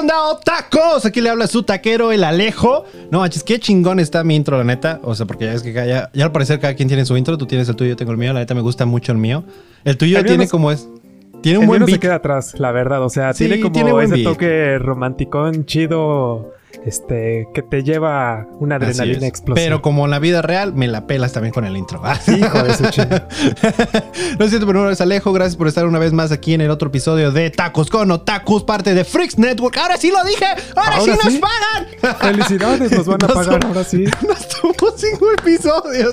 ¿qué onda, tacos? Aquí le habla su taquero, el Alejo. No manches, qué chingón está mi intro, la neta. O sea, porque ya es que ya, ya al parecer cada quien tiene su intro. Tú tienes el tuyo, yo tengo el mío. La neta me gusta mucho el mío. El tuyo tiene como es. Tiene un buen no beat. se queda atrás, la verdad. O sea, Sí, tiene como tiene buen ese beat. toque romanticón, chido, este, que te lleva una adrenalina explosiva. Pero como en la vida real, me la pelas también con el intro. Hijo de su es cierto, pero no es Alejo. Gracias por estar una vez más aquí en el otro episodio de Tacos con Otakus, parte de Freaks Network. Ahora sí lo dije. Ahora, Ahora sí nos pagan. Felicidades, nos van a pagar ahora sí. Nos tomó cinco episodios.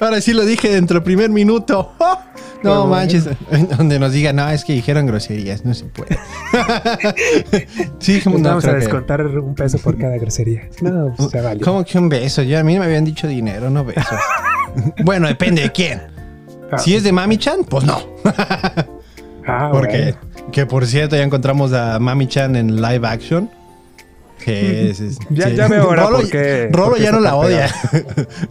Ahora sí lo dije dentro del primer minuto. ¡Oh! No manches. Donde nos digan, no, es que dijeron groserías, no se puede. sí, no, vamos a creo que- descontar un peso por cada grosería. No, pues se vale. ¿Cómo que un beso? Ya a mí me habían dicho dinero, no besos. bueno, depende de quién. Ah, Si es de Mami Chan, pues no. ah, Porque, bueno. que por cierto, ya encontramos a Mami Chan en live action. Que es, es- Ya- sí. ya veo ahora Rolo, por qué- Rolo ya no la odia.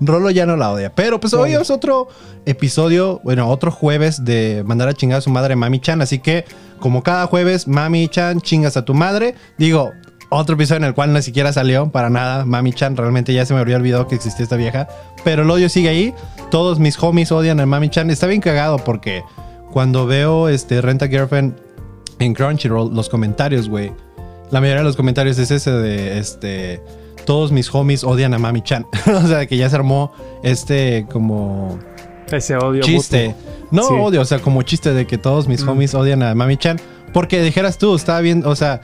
Rolo ya no la odia. Pero pues hoy es otro episodio, bueno, otro jueves de mandar a chingar a su madre Mami Chan. Así que, como cada jueves, Mami Chan, chingas a tu madre. Digo, otro episodio en el cual ni siquiera salió para nada. Mami Chan, realmente ya se me habría olvidado que existía esta vieja. Pero el odio sigue ahí. Todos mis homies odian a Mami Chan. Está bien cagado porque cuando veo este Renta Girlfriend en Crunchyroll, los comentarios, güey. La mayoría de los comentarios es ese de este. Todos mis homies odian a Mami Chan. o sea, que ya se armó este como Ese odio. chiste. mutuo. No Sí. odio, o sea, como chiste de que todos mis Mm. homies odian a Mami Chan. Porque dijeras tú, estaba bien, o sea,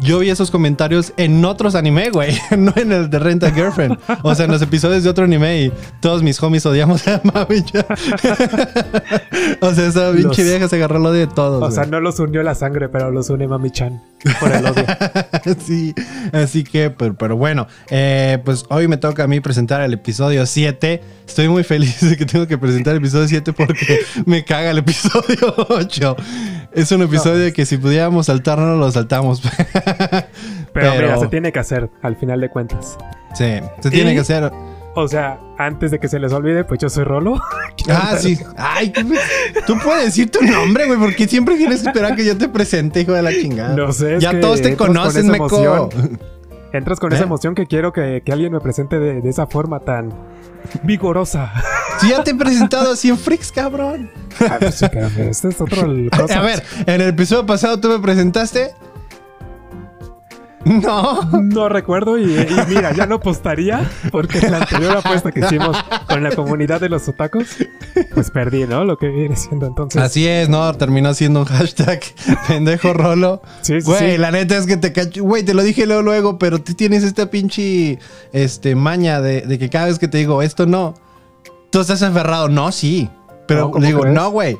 yo vi esos comentarios en otros anime, güey, no en el de Renta Girlfriend. O sea, en los episodios de otro anime y todos mis homies odiamos a Mami Chan. o sea, esa pinche Los- vieja se agarró el odio de todos. O sea, no los unió la sangre, pero los une Mami Chan por el odio. sí, así que, pero, pero bueno, eh, pues hoy me toca a mí presentar el episodio 7. Estoy muy feliz de que tengo que presentar el episodio 7 porque me caga el episodio 8. Es un episodio que si pudiéramos saltarnos, lo saltamos. Pero, mira, se tiene que hacer al final de cuentas. Sí, se tiene Y- que hacer. O sea, antes de que se les olvide, pues yo soy Rolo. Ah, sí. Ay, ¿qué me- tú puedes decir tu nombre, güey, porque siempre que esperar que yo te presente, hijo de la chingada. No sé, Ya que todos te con conocen, esa meco. Entras con ¿Eh? esa emoción que quiero que, que alguien me presente de, de esa forma tan vigorosa. Si ya te he presentado a 100 freaks, cabrón. Ah, pues sí, este es otro cosa. A ver, en el episodio pasado tú me presentaste. No. No recuerdo y, y mira, ya no postaría porque la anterior apuesta que hicimos con la comunidad de los otacos, pues perdí, ¿no? Lo que viene siendo entonces. Así es, ¿no? Terminó siendo un hashtag pendejo rolo. Sí, sí, Güey, sí. la neta es que te cacho. Güey, te lo dije luego, luego, pero tú tienes esta pinche este, maña de, de que cada vez que te digo esto no, tú estás aferrado. No, sí. Pero No, ¿cómo le digo, crees? no, güey.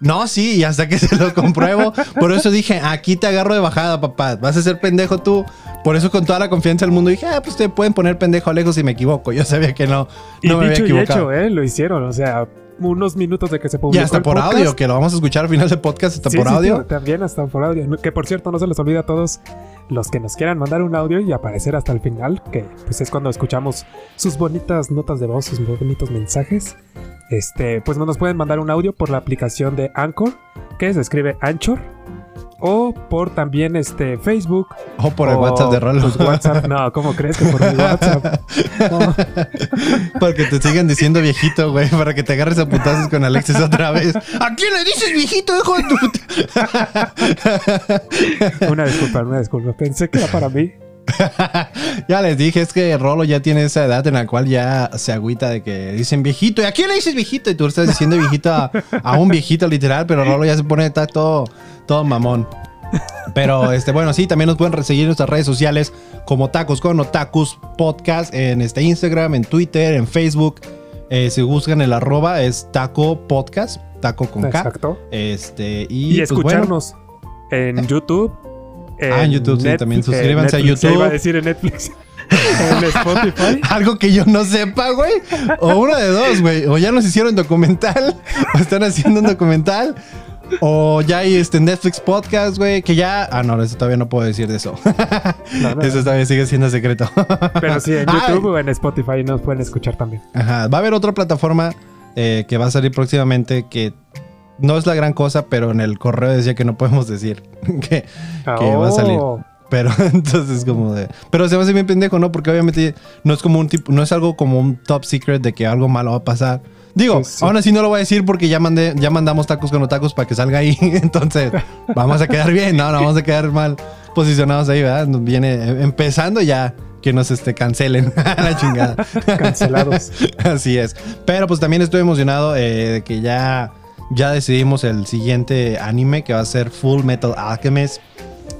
No, sí, y hasta que se lo compruebo. Por eso dije, aquí te agarro de bajada, papá. Vas a ser pendejo tú. Por eso con toda la confianza del mundo dije, ah, pues te pueden poner pendejo lejos si me equivoco. Yo sabía que no, y no me había dicho y equivocado. hecho, ¿eh? Lo hicieron, o sea, unos minutos de que se publicó Y hasta el por podcast. audio, que lo vamos a escuchar al final del podcast, hasta Sí, por sí, audio. también hasta por audio. Que por cierto, no se les olvida a todos los que nos quieran mandar un audio y aparecer hasta el final, que pues es cuando escuchamos sus bonitas notas de voz, sus bonitos mensajes. Este, pues nos pueden mandar un audio por la aplicación de Anchor, que se escribe Anchor, o por también este Facebook. O por el o, WhatsApp de Rolo. pues, WhatsApp, no, ¿cómo crees que por mi WhatsApp? No. Para que te sigan diciendo viejito, güey. Para que te agarres a putazos con Alexis otra vez. ¿A quién le dices viejito, hijo de tu puta? Una disculpa, una disculpa. Pensé que era para mí. ya les dije, es que Rolo ya tiene esa edad en la cual ya se agüita de que dicen viejito. ¿Y a quién le dices viejito? Y tú estás diciendo viejito a, a un viejito literal, pero Rolo ya se pone está todo, todo mamón. Pero este, bueno, sí, también nos pueden seguir en nuestras redes sociales como Tacos con Otakus Podcast en este Instagram, en Twitter, en Facebook. Eh, si buscan el arroba es Taco Podcast, Taco con K. Exacto. Este, y, Y, pues, bueno, escucharnos en YouTube. Ah, en YouTube, sí, también suscríbanse a Netflix, ya YouTube. iba a decir en Netflix. en Spotify. Algo que yo no sepa, güey. O uno de dos, güey. O ya nos hicieron documental. O están haciendo un documental. O ya hay este Netflix podcast, güey. Que ya. Ah, no, eso todavía no puedo decir de eso. No, no, Eso todavía sigue siendo secreto. Pero sí, en Ay. YouTube o en Spotify nos pueden escuchar también. Ajá. Va a haber otra plataforma eh, que va a salir próximamente que no es la gran cosa, pero en el correo decía que no podemos decir que, que va a salir. Oh, Pero entonces como de... Pero se me hace bien pendejo, ¿no? Porque obviamente no es como un tipo... No es algo como un top secret de que algo malo va a pasar. Digo, Sí, sí. aún así no lo voy a decir porque ya mandé, ya mandamos tacos con tacos para que salga ahí. Entonces, vamos a quedar bien, no, no vamos a quedar mal posicionados ahí, ¿verdad? Nos Viene eh, empezando ya que nos este, cancelen la chingada. Cancelados. Así es. Pero pues también estoy emocionado eh, de que ya, ya decidimos el siguiente anime que va a ser Full Metal Alchemist.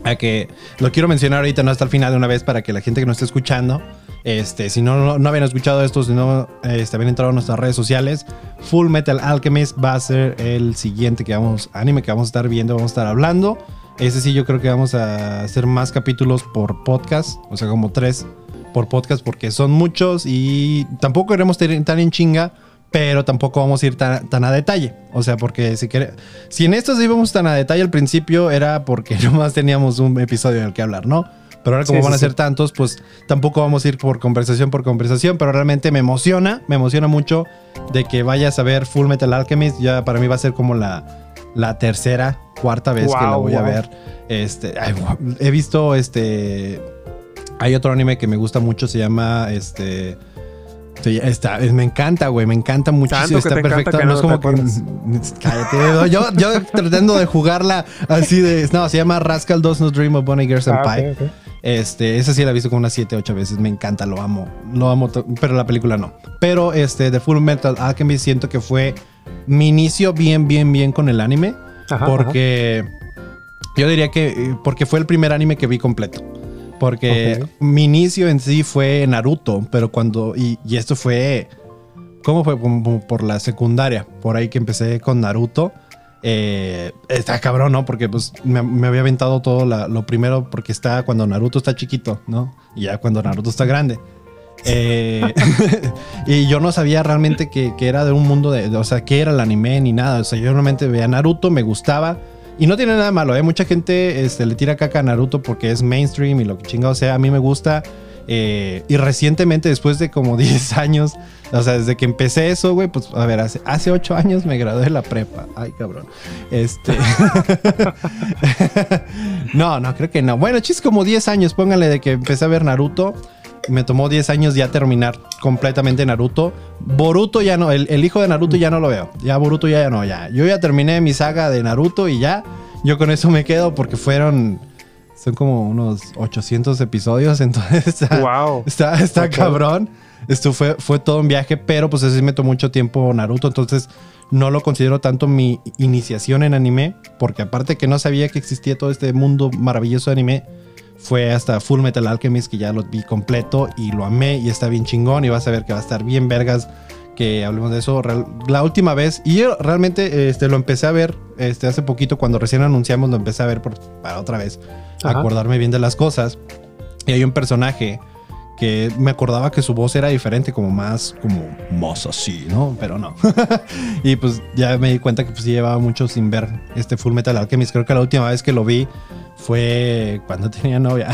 A que lo quiero mencionar ahorita, no hasta el final de una vez para que la gente que nos esté escuchando, este, si no, no, habían escuchado esto, si no este, habían entrado a nuestras redes sociales, Full Metal Alchemist va a ser el siguiente que vamos, anime que vamos a estar viendo, vamos a estar hablando. Ese sí, yo creo que vamos a hacer más capítulos por podcast, o sea, como tres por podcast, porque son muchos y tampoco queremos tan en chinga, pero tampoco vamos a ir tan, tan a detalle. O sea, porque si, quere- si en estos íbamos tan a detalle al principio, era porque nomás teníamos un episodio en el que hablar, ¿no? Pero ahora, como Sí, van a sí, ser tantos, pues tampoco vamos a ir por conversación por conversación, pero realmente me emociona, me emociona mucho de que vayas a ver Full Metal Alchemist. Ya para mí va a ser como la, la tercera, cuarta vez que la Wow, voy a ver. Este, ay, he visto este. Hay otro anime que me gusta mucho, se llama este. Sí, Está, me encanta, güey, me encanta muchísimo. Está que no no es como que. Cállate. Yo, yo tratando de jugarla así de. No, se llama Rascal Does Not Dream of Bonnie Girl Ah, Senpai. ok, ok. Este, esa sí la he visto como unas 7, 8 veces. Me encanta, lo amo. Lo amo, pero la película no. Pero este, The Full Metal Alchemist siento que fue mi inicio bien, bien, bien con el anime. Ajá, porque yo diría que porque fue el primer anime que vi completo. Porque Ok. mi inicio en sí fue Naruto, pero cuando. Y, y esto fue. ¿Cómo fue? Como por la secundaria. Por ahí que empecé con Naruto. Eh, está cabrón, ¿no? Porque pues me, me había aventado todo la- lo primero porque está cuando Naruto está chiquito, ¿no? Y ya cuando Naruto está grande. Eh, y yo no sabía realmente que, que era de un mundo de, de- o sea, que era el anime ni nada. O sea, yo realmente veía Naruto, me gustaba. Y no tiene nada malo, ¿eh? Mucha gente este, le tira caca a Naruto porque es mainstream y lo que chingado sea. A mí me gusta. Eh, y recientemente, después de como 10 años, o sea, desde que empecé eso, güey, pues a ver, hace, hace 8 años me gradué de la prepa. Ay, cabrón. Este. no, no, creo que no. Bueno, chis, como 10 años, póngale de que empecé a ver Naruto. Me tomó 10 años ya terminar completamente Naruto. Boruto ya no, el, el hijo de Naruto ya no lo veo. Ya Boruto ya, ya no, ya. Yo ya terminé mi saga de Naruto y ya. Yo con eso me quedo porque fueron. Son como unos 800 episodios, entonces está, Wow. está, está Ok. cabrón. Esto fue, fue todo un viaje, pero pues así me tomó mucho tiempo Naruto, entonces no lo considero tanto mi iniciación en anime, porque aparte que no sabía que existía todo este mundo maravilloso de anime, fue hasta Full Metal Alchemist que ya lo vi completo y lo amé y está bien chingón y vas a ver que va a estar bien vergas que hablemos de eso la última vez y yo realmente este, lo empecé a ver este, hace poquito cuando recién anunciamos lo empecé a ver por, para otra vez Ajá. acordarme bien de las cosas y hay un personaje que me acordaba que su voz era diferente, como más, como más así, ¿no? Pero no. y pues ya me di cuenta que pues sí llevaba mucho sin ver este Full Metal Alchemist. Creo que la última vez que lo vi fue cuando tenía novia.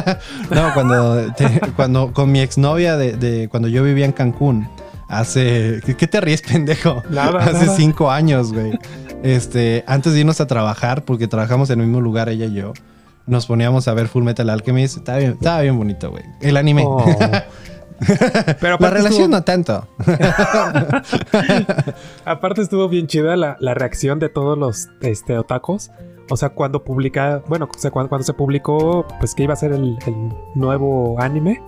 no, cuando, te- cuando con mi exnovia de, de cuando yo vivía en Cancún. Hace. ¿Qué, te ríes, pendejo? Nada, Hace nada. cinco años, güey. Este, antes de irnos a trabajar, porque trabajamos en el mismo lugar, ella y yo, nos poníamos a ver Full Metal Alchemist. Estaba bien, estaba bien bonito, güey. El anime. Oh. Pero La relación estuvo, no tanto. aparte estuvo bien chida la, la reacción de todos los este, otakus. O sea, cuando publica, bueno, o sea, cuando, cuando se publicó, pues que iba a ser el, el nuevo anime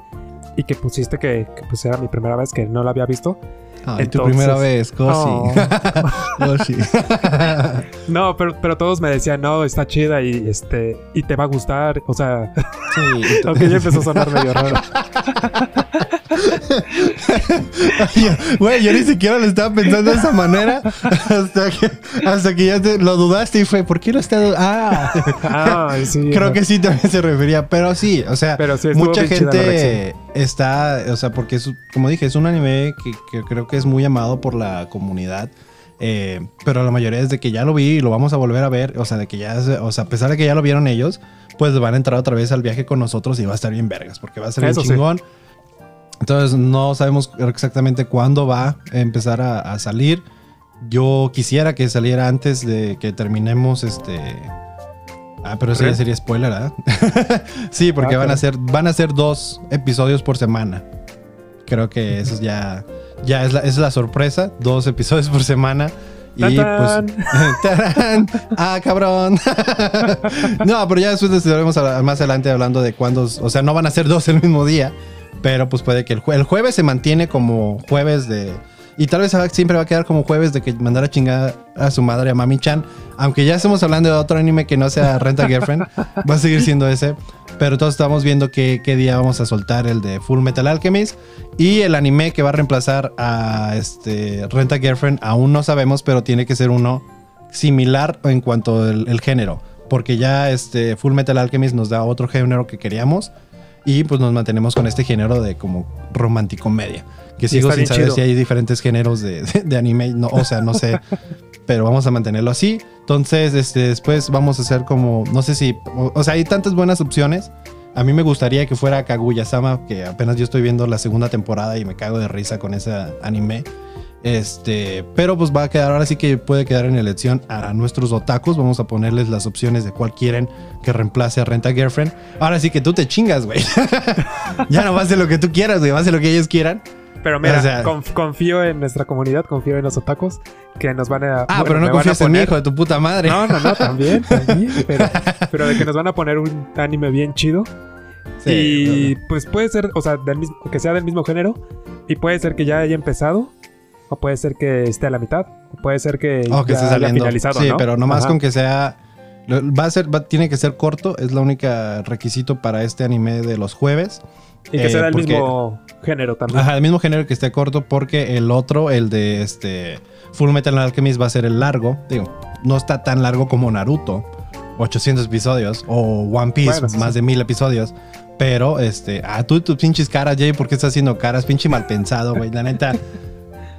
y que pusiste que, que, pues era mi primera vez que no lo había visto. Ay, tu primera vez, Cosi. Oh. No, pero, pero todos me decían, no, está chida y este y te va a gustar. O sea, Sí. aunque ya empezó a sonar medio raro. Güey, yo ni siquiera lo estaba pensando de esa manera hasta que, hasta que ya te- lo dudaste y fue, ¿por qué lo está dudando? Ah, Ah, sí. creo no. que sí también se refería, pero sí, o sea, Pero sí, estuvo mucha gente está, o sea, porque es, como dije, es un anime que, que creo que es muy amado por la comunidad. eh, pero la mayoría es de que ya lo vi y lo vamos a volver a ver. O sea, de que ya, o sea, a pesar de que ya lo vieron ellos, pues van a entrar otra vez al viaje con nosotros y va a estar bien vergas, porque va a ser bien sí. Entonces no sabemos exactamente cuándo va a empezar a, a salir. Yo quisiera que saliera antes de que terminemos este Ah, pero eso ya sería spoiler, ¿ah? sí, porque Ah, van a ser van a ser dos episodios por semana. Creo que eso ya ya es la, es la sorpresa, dos episodios por semana. Y ¡Tatán! pues ¡Tarán! ah, cabrón. no, pero ya después les estaremos más adelante hablando de cuándo, o sea, no van a ser dos el mismo día, pero pues puede que el, jue- el jueves se mantiene como jueves de y tal vez siempre va a quedar como jueves de que mandar a chingar a su madre a Mami Chan, aunque ya estemos hablando de otro anime que no sea Renta Girlfriend, va a seguir siendo ese, pero todos estamos viendo qué, qué día vamos a soltar el de Full Metal Alchemist y el anime que va a reemplazar a este Renta Girlfriend aún no sabemos, pero tiene que ser uno similar en cuanto al el género, porque ya este Full Metal Alchemist nos da otro género que queríamos y pues nos mantenemos con este género de como romántico media, que sigo sin saber chido. si hay diferentes géneros de, de- de anime, no, o sea, no sé, pero vamos a mantenerlo así. Entonces, este, después vamos a hacer como, no sé si, o, o sea, hay tantas buenas opciones. A mí me gustaría que fuera Kaguya-sama, que apenas yo estoy viendo la segunda temporada y me cago de risa con ese anime. Este, pero pues va a quedar, ahora sí que puede quedar en elección a nuestros otakus. Vamos a ponerles las opciones de cuál quieren que reemplace a Renta Girlfriend. Ahora sí que tú te chingas, güey. ya no va a ser lo que tú quieras, güey, va a ser lo que ellos quieran. Pero mira, O sea- conf- confío en nuestra comunidad, confío en los otacos que nos van a. Ah, bueno, pero no confías en mi poner- hijo de tu puta madre. No, no, no, también, también. Pero, pero de que nos van a poner un anime bien chido. Sí, y pues puede ser, o sea, del mismo, que sea del mismo género. Y puede ser que ya haya empezado. O puede ser que esté a la mitad. O puede ser que, Oh, que esté saliendo. finalizado. sí, ¿no? pero nomás Ajá. con que sea. Va a ser, va- tiene que ser corto, es la única requisito para este anime de los jueves. Y que eh, sea del porque- mismo género también. Ajá, el mismo género que esté corto, porque el otro, el de este Full Metal Alchemist, va a ser el largo. Digo, no está tan largo como Naruto, 800 episodios, o One Piece, Bueno, más sí. de mil episodios. Pero, este, ah, tú, tus pinches caras, Jay, ¿por qué estás haciendo caras? Pinche mal pensado, güey, la neta.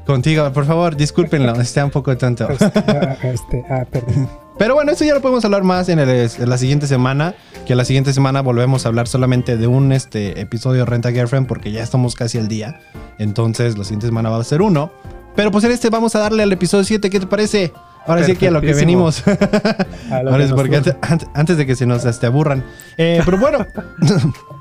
Contigo, por favor, discúlpenlo, está un poco tonto. Este, ah, este, ah, perdón. Pero bueno, eso ya lo podemos hablar más en, el- en la siguiente semana. Que la siguiente semana volvemos a hablar solamente de un este, episodio de Renta Girlfriend porque ya estamos casi al día. Entonces, la siguiente semana va a ser uno. Pero pues en este vamos a darle al episodio 7. ¿Qué te parece? Ahora sí que a lo que venimos. A lo Ahora que es porque antes de que se nos este, aburran. Eh, pero bueno.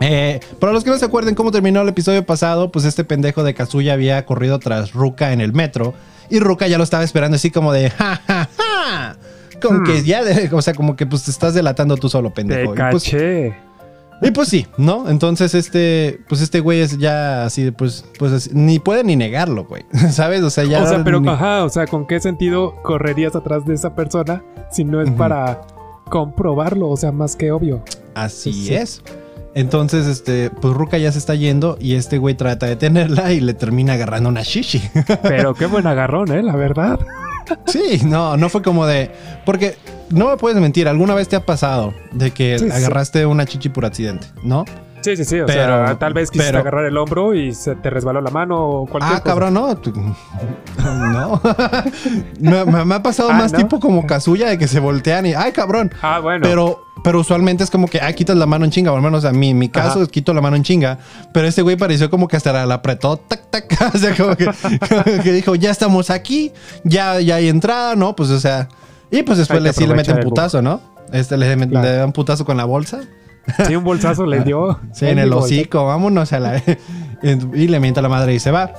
Eh, para los que no se acuerden cómo terminó el episodio pasado, pues este pendejo de Kazuya había corrido tras Ruka en el metro. Y Ruka ya lo estaba esperando así como de ja, ja, ja. Como Hmm. que ya, de- o sea, como que pues te estás delatando tú solo, Te pendejo. Y pues, caché. y pues sí, ¿no? Entonces este, pues este güey es ya así, pues, pues así, ni puede ni negarlo, güey. ¿Sabes? O sea, ya. o sea, pero ni- ajá, o sea, ¿con qué sentido correrías atrás de esa persona si no es para comprobarlo? O sea, más que obvio. Así Sí. es. Entonces, este, pues Ruka ya se está yendo y este güey trata de tenerla y le termina agarrando una shishi. Pero qué buen agarrón, ¿eh? La verdad. sí, no, no fue como de. Porque no me puedes mentir, alguna vez te ha pasado de que Sí, sí. agarraste una chichi por accidente, ¿no? Sí, sí, sí. O Pero- sea, tal vez quisiste pero- agarrar el hombro y se te resbaló la mano o cualquier Ah, cosa. cabrón, no. No. me, me- me ha pasado Ah, más ¿no? tipo como Kazuya de que se voltean y. ¡Ay, cabrón! Ah, bueno. Pero, pero usualmente es como que, ah, quitas la mano en chinga. O al menos a mí, en mi caso, Ajá. es quito la mano en chinga. Pero este güey pareció como que hasta la, apretó, tac, tac. o sea, como que, como que dijo, ya estamos aquí, ya, ya hay entrada, ¿no? Pues, o sea. Y pues después le, sí le meten putazo, ¿no? Este le, le Claro. dan putazo con la bolsa. Sí, un bolsazo le dio. Sí, en el hocico, vámonos a la. y le mienta la madre y se va.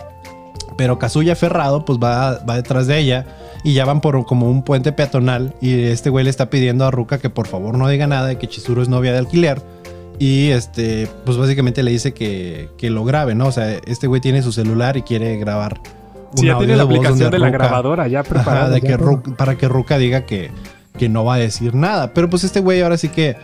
Pero Kazuya Ferrado, pues va, va detrás de ella. Y ya van por como un puente peatonal. Y este güey le está pidiendo a Ruka que por favor no diga nada de que Chizuru es novia de alquiler. Y este, pues básicamente le dice que, que lo grabe, ¿no? O sea, este güey tiene su celular y quiere grabar. Sí, ya audio tiene la aplicación de la grabadora ya Ajá, preparada. de ya que. Ruka- para que Ruka diga que, que no va a decir nada. Pero pues este güey ahora sí que.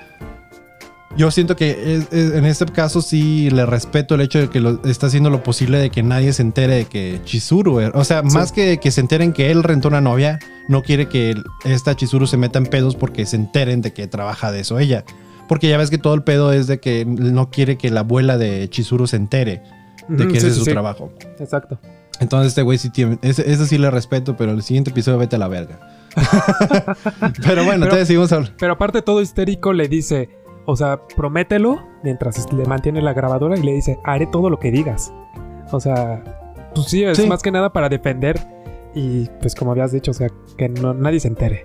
Yo siento que es- es- en este caso sí le respeto el hecho de que lo- está haciendo lo posible de que nadie se entere de que Chizuru. O sea, Sí. más que que se enteren que él rentó una novia, no quiere que esta Chizuru se meta en pedos porque se enteren de que trabaja de eso ella. Porque ya ves que todo el pedo es de que no quiere que la abuela de Chizuru se entere de que sí, ese es sí, su sí. trabajo. Exacto. Entonces este güey sí tiene, ese, ese sí le respeto, pero el siguiente episodio vete a la verga. pero bueno, Pero- entonces seguimos hablando. Pero aparte todo histérico le dice, o sea, promételo mientras le mantiene la grabadora y le dice, haré todo lo que digas. O sea, pues sí, es Sí. más que nada para defender y pues como habías dicho, o sea, que no, nadie se entere.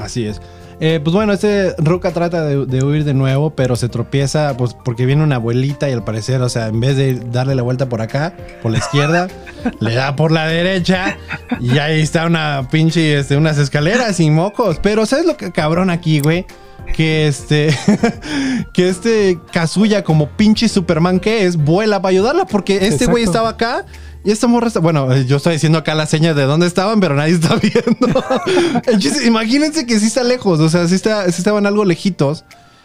Así es. Eh, pues bueno, este Ruka trata de, de huir de nuevo, pero se tropieza pues porque viene una abuelita y al parecer, o sea, en vez de darle la vuelta por acá, por la izquierda, le da por la derecha y ahí está una pinche, este, unas escaleras y mocos. Pero ¿sabes lo que cabrón aquí, güey? Que este, que este Kazuya como pinche Superman que es, vuela para ayudarla porque este güey estaba acá y esta morra está, bueno, yo estoy diciendo acá las señas de dónde estaban, pero nadie está viendo. Imagínense que sí está lejos, o sea, sí, está, sí estaban algo lejitos.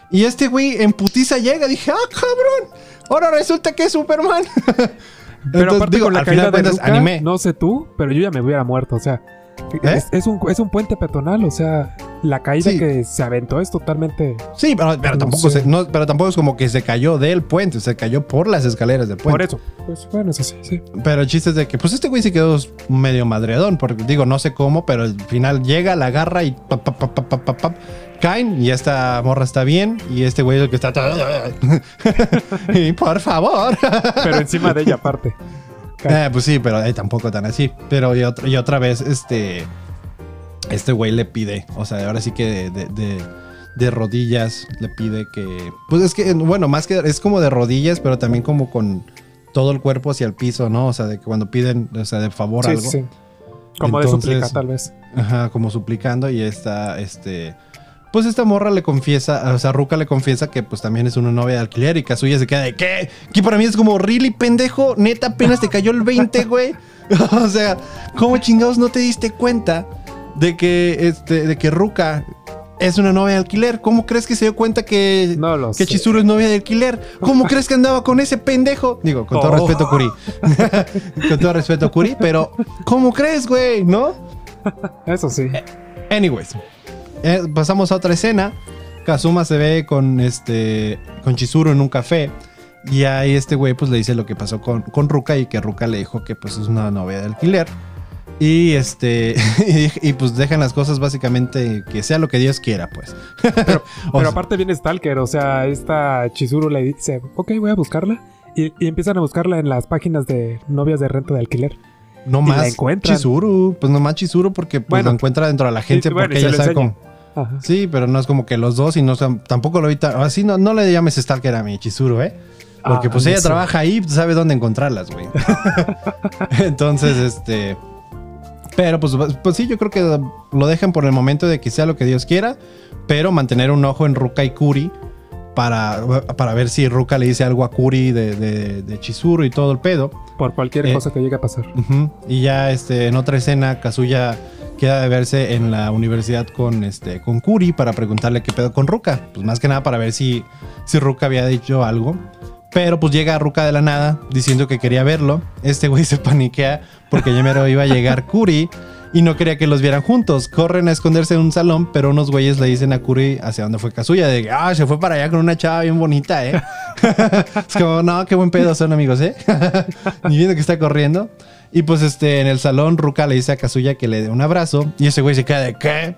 Y este güey en putiza llega, dije, ah, cabrón, ahora resulta que es Superman. Pero Entonces, aparte digo, con la al caída final de cuentas, anime. no sé tú, pero yo ya me hubiera muerto, o sea... ¿Eh? Es, es un, es un puente peatonal, o sea, la caída Sí. que se aventó es totalmente... Sí, pero, pero No tampoco sé. se- no, pero tampoco es como que se cayó del puente, se cayó por las escaleras del puente. Por eso. Pues bueno, eso sí, sí. Pero el chiste es de que, pues este güey se quedó medio madreadón, porque digo, no sé cómo, pero al final llega, la agarra y pap, pap, pap, caen y esta morra está bien y este güey es el que está... y por favor. Pero encima de ella aparte. Eh, pues sí, pero eh, tampoco tan así. Pero y otra, y otra vez, este... Este güey le pide, o sea, ahora sí que de, de- de- de rodillas le pide que... Pues es que, bueno, más que... Es como de rodillas, pero también como con todo el cuerpo hacia el piso, ¿no? O sea, de que cuando piden, o sea, de favor Sí, algo. sí, sí. Como Entonces- de súplica, tal vez. Ajá, como suplicando y esta, este... Pues esta morra le confiesa, o sea, Ruka le confiesa que pues también es una novia de alquiler y Kazuya se queda de ¿qué? Que para mí es como, really, pendejo, neta, apenas te cayó el 20, güey. o sea, ¿cómo chingados no te diste cuenta de que, este, de que Ruka es una novia de alquiler? ¿Cómo crees que se dio cuenta que, No lo que sé. Chizuru es novia de alquiler? ¿Cómo crees que andaba con ese pendejo? Digo, con todo Oh. respeto, Kuri. con todo respeto, Kuri, pero ¿cómo crees, güey? ¿No? Eso sí. Anyways, eh, pasamos a otra escena. Kazuma se ve con este con Chizuru en un café y ahí este güey pues le dice lo que pasó con, con Ruka y que Ruka le dijo que pues es una novia de alquiler. Y este y, y, pues dejan las cosas básicamente que sea lo que Dios quiera, pues. O Pero sea, aparte viene Stalker, o sea, esta Chizuru le dice, ok, voy a buscarla. Y, y empiezan a buscarla en las páginas de novias de renta de alquiler. no y más. Chizuru, pues no más Chizuru porque pues, Bueno. lo encuentra dentro de la agencia Y- bueno, porque ella sabe cómo. Ajá. Sí, pero no es como que los dos y no tampoco lo evita. Así no, no le llames Stalker a mi Chizuru, ¿eh? Porque Ah, pues ella trabaja ahí, sabe dónde encontrarlas, güey. Entonces, este. Pero pues, pues sí, yo creo que lo dejan por el momento de que sea lo que Dios quiera, pero mantener un ojo en Ruka y Kuri para, para ver si Ruka le dice algo a Kuri de, de, de Chizuru y todo el pedo. Por cualquier Eh, cosa que llegue a pasar. Y ya este, en otra escena, Kazuya queda de verse en la universidad con, este, con Kuri para preguntarle qué pedo con Ruka. Pues más que nada para ver si, si Ruka había dicho algo. Pero pues llega Ruka de la nada diciendo que quería verlo. Este güey se paniquea porque ya mero iba a llegar Kuri y no quería que los vieran juntos. Corren a esconderse en un salón, pero unos güeyes le dicen a Kuri hacia dónde fue Kazuya. De que, ah, se fue para allá con una chava bien bonita, ¿eh? es como, no, qué buen pedo son amigos, ¿eh? Ni viendo que está corriendo. Y pues este, en el salón, Ruka le dice a Kazuya que le dé un abrazo. Y ese güey se queda de ¿qué?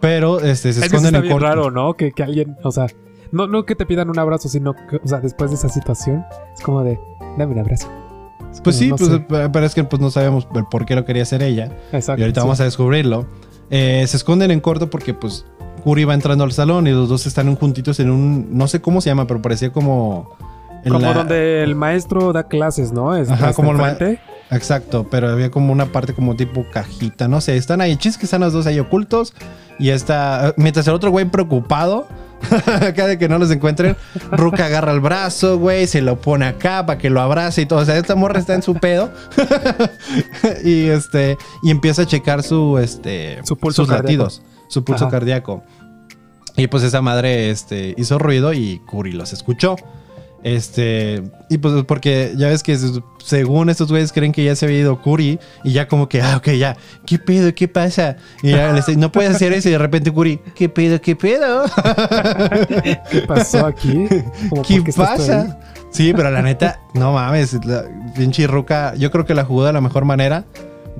Pero este, se esconden en corto. raro, ¿no? Que, que alguien, o sea, no, no que te pidan un abrazo, sino que, o sea, después de esa situación, es como de, dame un abrazo. Es Pues sí, no pues, sé. pero es que pues no sabemos por qué lo quería hacer ella. Exacto. Y ahorita sí. vamos a descubrirlo. Eh, se esconden en corto porque pues Kuri va entrando al salón y los dos están juntitos en un, no sé cómo se llama, pero parecía como... Como la- donde el maestro da clases, ¿no? Es, Ajá, como el ma- enfrente. Exacto, pero había como una parte como tipo cajita, no sé, están ahí, chis que están los dos ahí ocultos y está, mientras el otro güey preocupado, acá de que no los encuentren, Ruka agarra el brazo, güey, se lo pone acá para que lo abrace y todo, o sea, esta morra está en su pedo y este, y empieza a checar su, este, Su pulso sus cardíaco. latidos, su pulso Ajá. cardíaco. Y pues esa madre, este, hizo ruido y Kuri los escuchó. Este, y pues porque ya ves que se- según estos güeyes creen que ya se había ido Kuri y ya como que, ah, ok, ya, ¿qué pedo? ¿Qué pasa? Y ya les no puedes hacer eso y de repente Kuri, ¿qué pedo? ¿Qué pedo? ¿Qué pasó aquí? Como, ¿Qué pasa? Sí, pero la neta, no mames, la pinche Ruka, yo creo que la jugó de la mejor manera.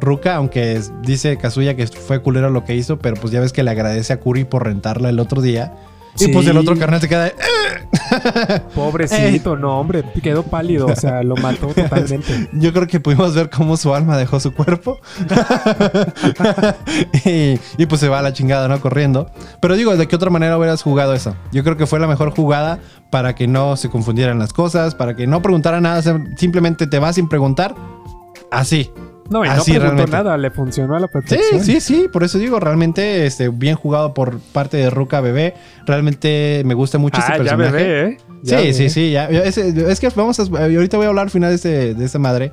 Ruka, aunque es- dice Kazuya que fue culero lo que hizo, pero pues ya ves que le agradece a Kuri por rentarla el otro día. Y pues el otro carnal se queda de... "Eh". Pobrecito, no, hombre, quedó pálido, o sea, lo mató totalmente. Yo creo que pudimos ver cómo su alma dejó su cuerpo. y, y pues se va a la chingada, ¿no? Corriendo. Pero digo, ¿de qué otra manera hubieras jugado eso? Yo creo que fue la mejor jugada para que no se confundieran las cosas, para que no preguntara nada, sim- simplemente te vas sin preguntar. Así. No, y no Así preguntó realmente. nada, le funcionó a la Sí, perfección. sí, sí, por eso digo, realmente este, bien jugado por parte de Ruka Bebé. Realmente me gusta mucho ese Ah, ya personaje. bebé, ¿eh? Sí, Ya sí, bebé. sí, ya. Es, es que vamos a. Ahorita voy a hablar al final de, este, de esta madre.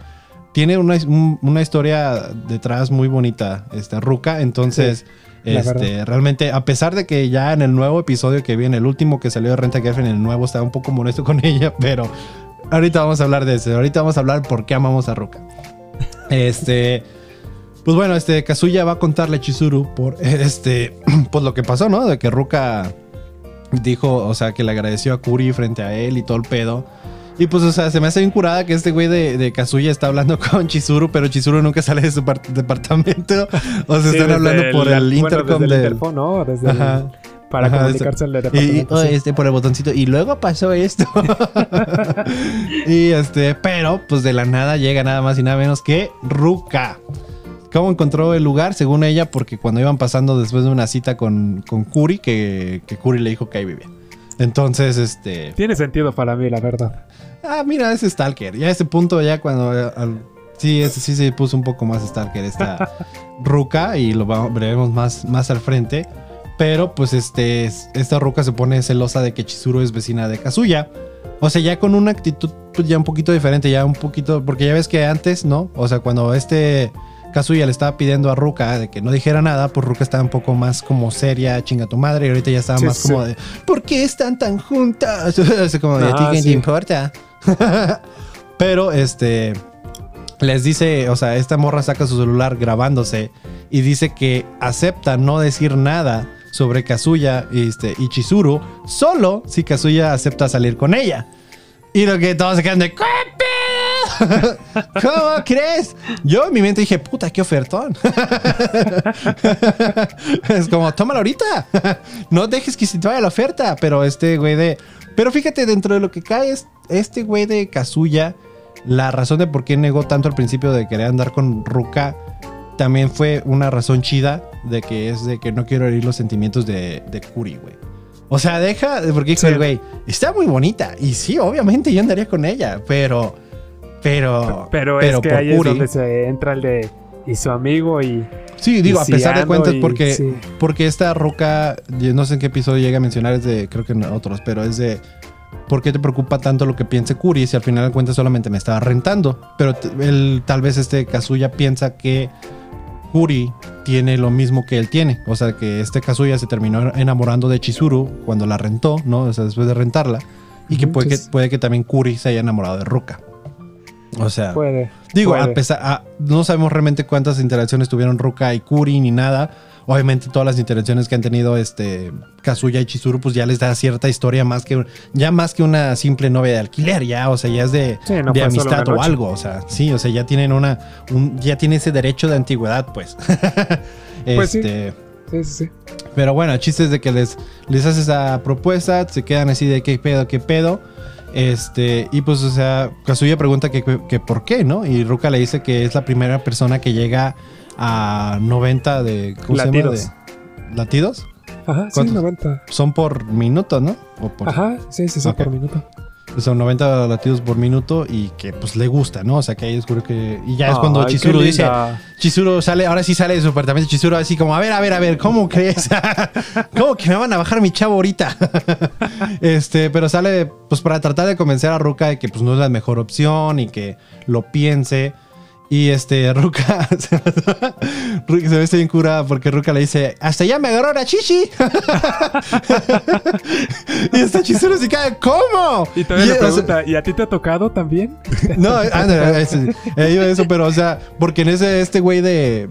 Tiene una, un- una historia detrás muy bonita, esta Ruka. Entonces, este, realmente, a pesar de que ya en el nuevo episodio que vi, en el último que salió de Renta Girlfriend, en el nuevo estaba un poco molesto con ella, pero ahorita vamos a hablar de eso. Ahorita vamos a hablar por qué amamos a Ruka. Este. Pues bueno, este Kazuya va a contarle a Chizuru por este. Pues lo que pasó, ¿no? De que Ruka dijo, o sea, que le agradeció a Kuri frente a él y todo el pedo. Y pues, o sea, se me hace bien curada que este güey de, de Kazuya está hablando con Chizuru, pero Chizuru nunca sale de su par- departamento. O Sí, están hablando por el bueno, intercom el del. interfón, ¿no? Desde el-. Para Ajá, comunicarse al Y, departamento. oh, sí. este por el botoncito. Y luego pasó esto. y este, pero pues de la nada llega nada más y nada menos que Ruka. ¿Cómo encontró el lugar? Según ella, porque cuando iban pasando después de una cita con, con Kuri, que, que Kuri le dijo que ahí vivía. Entonces, este. Tiene sentido para mí, la verdad. Ah, mira, es Stalker. Ya a ese punto, ya cuando. al- sí, ese sí se puso un poco más Stalker esta Ruka y lo veremos más, más al frente. Pero pues este, es- esta Ruka se pone celosa de que Chizuru es vecina de Kazuya. O sea, ya con una actitud pues, ya un poquito diferente, ya un poquito. Porque ya ves que antes, ¿no? O sea, cuando este Kazuya le estaba pidiendo a Ruka de que no dijera nada, pues Ruka estaba un poco más como seria, chinga tu madre. Y ahorita ya estaba Sí, más sí. como de, ¿por qué están tan juntas? Así como de, ¿a ti Ah, qué te importa? Pero este les dice, o sea, esta morra saca su celular grabándose y dice que acepta no decir nada sobre Kazuya este, y Chizuru, solo si Kazuya acepta salir con ella. Y lo que todos se quedan de ¿Qué? ¿Cómo crees? Yo en mi mente dije, puta, qué ofertón. es como, tómala ahorita. no dejes que se te vaya la oferta. Pero este güey de. Pero fíjate, dentro de lo que cae es este güey de Kazuya, la razón de por qué negó tanto al principio de querer andar con Ruka también fue una razón chida de que es de que no quiero herir los sentimientos de, de Kuri, güey. O sea, deja, porque dijo Sí. el güey, está muy bonita. Y sí, obviamente yo andaría con ella, pero. Pero. Pero, es que ahí es Kuri- donde se entra el de. Y su amigo y. Sí, digo, y a pesar de cuentas, y- porque, sí. porque esta roca, no sé en qué episodio llega a mencionar, es de, creo que en otros, pero es de, ¿por qué te preocupa tanto lo que piense Kuri si al final de cuentas solamente me estaba rentando? Pero él, tal vez este Kazuya piensa que Kuri tiene lo mismo que él tiene. O sea, que este Kazuya se terminó enamorando de Chizuru cuando la rentó, ¿no? O sea, después de rentarla. Y que puede, que puede que también Kuri se haya enamorado de Ruka. O sea, Puede. Digo, Puede. a pesar, a- no sabemos realmente cuántas interacciones tuvieron Ruka y Kuri ni nada. Obviamente todas las interacciones que han tenido este Kazuya y Chizuru pues ya les da cierta historia más que ya más que una simple novia de alquiler, ya, o sea, ya es de, Sí, no de amistad o algo, o sea, sí, o sea, ya tienen una un- ya tiene ese derecho de antigüedad, pues. Pues sí. este, Sí, sí, sí. pero bueno, el chiste es de que les, les hace esa propuesta, se quedan así de qué pedo, qué pedo. Este, y pues, o sea, Kazuya pregunta que, que por qué, ¿no? Y Ruka le dice que es la primera persona que llega a 90 de. ¿Cómo Latidos. se llama? De, ¿Latidos? Ajá, sí, ¿Cuántos? 90. Son por minuto, ¿no? O por, Ajá, sí, sí, sí, Ok. por minuto. Son 90 latidos por minuto y que pues le gusta, ¿no? O sea, que ahí descubre que. Y ya es cuando Ay, Chizuru dice. Chizuru sale, ahora sí sale de su apartamento. Chizuru así como, a ver, a ver, a ver, ¿cómo crees? ¿Cómo que me van a bajar mi chavo ahorita? este, pero sale pues para tratar de convencer a Ruka de que pues no es la mejor opción y que lo piense. Y este, Ruka se, Ruka se ve bien curada porque Ruka le dice, hasta ya me agarró la chichi. y esta Chizuru se cae, ¿cómo? Y todavía le o sea, pregunta, ¿y a ti te ha tocado también? no, ah, no, eso, eh, digo eso, pero o sea, porque en ese este güey de,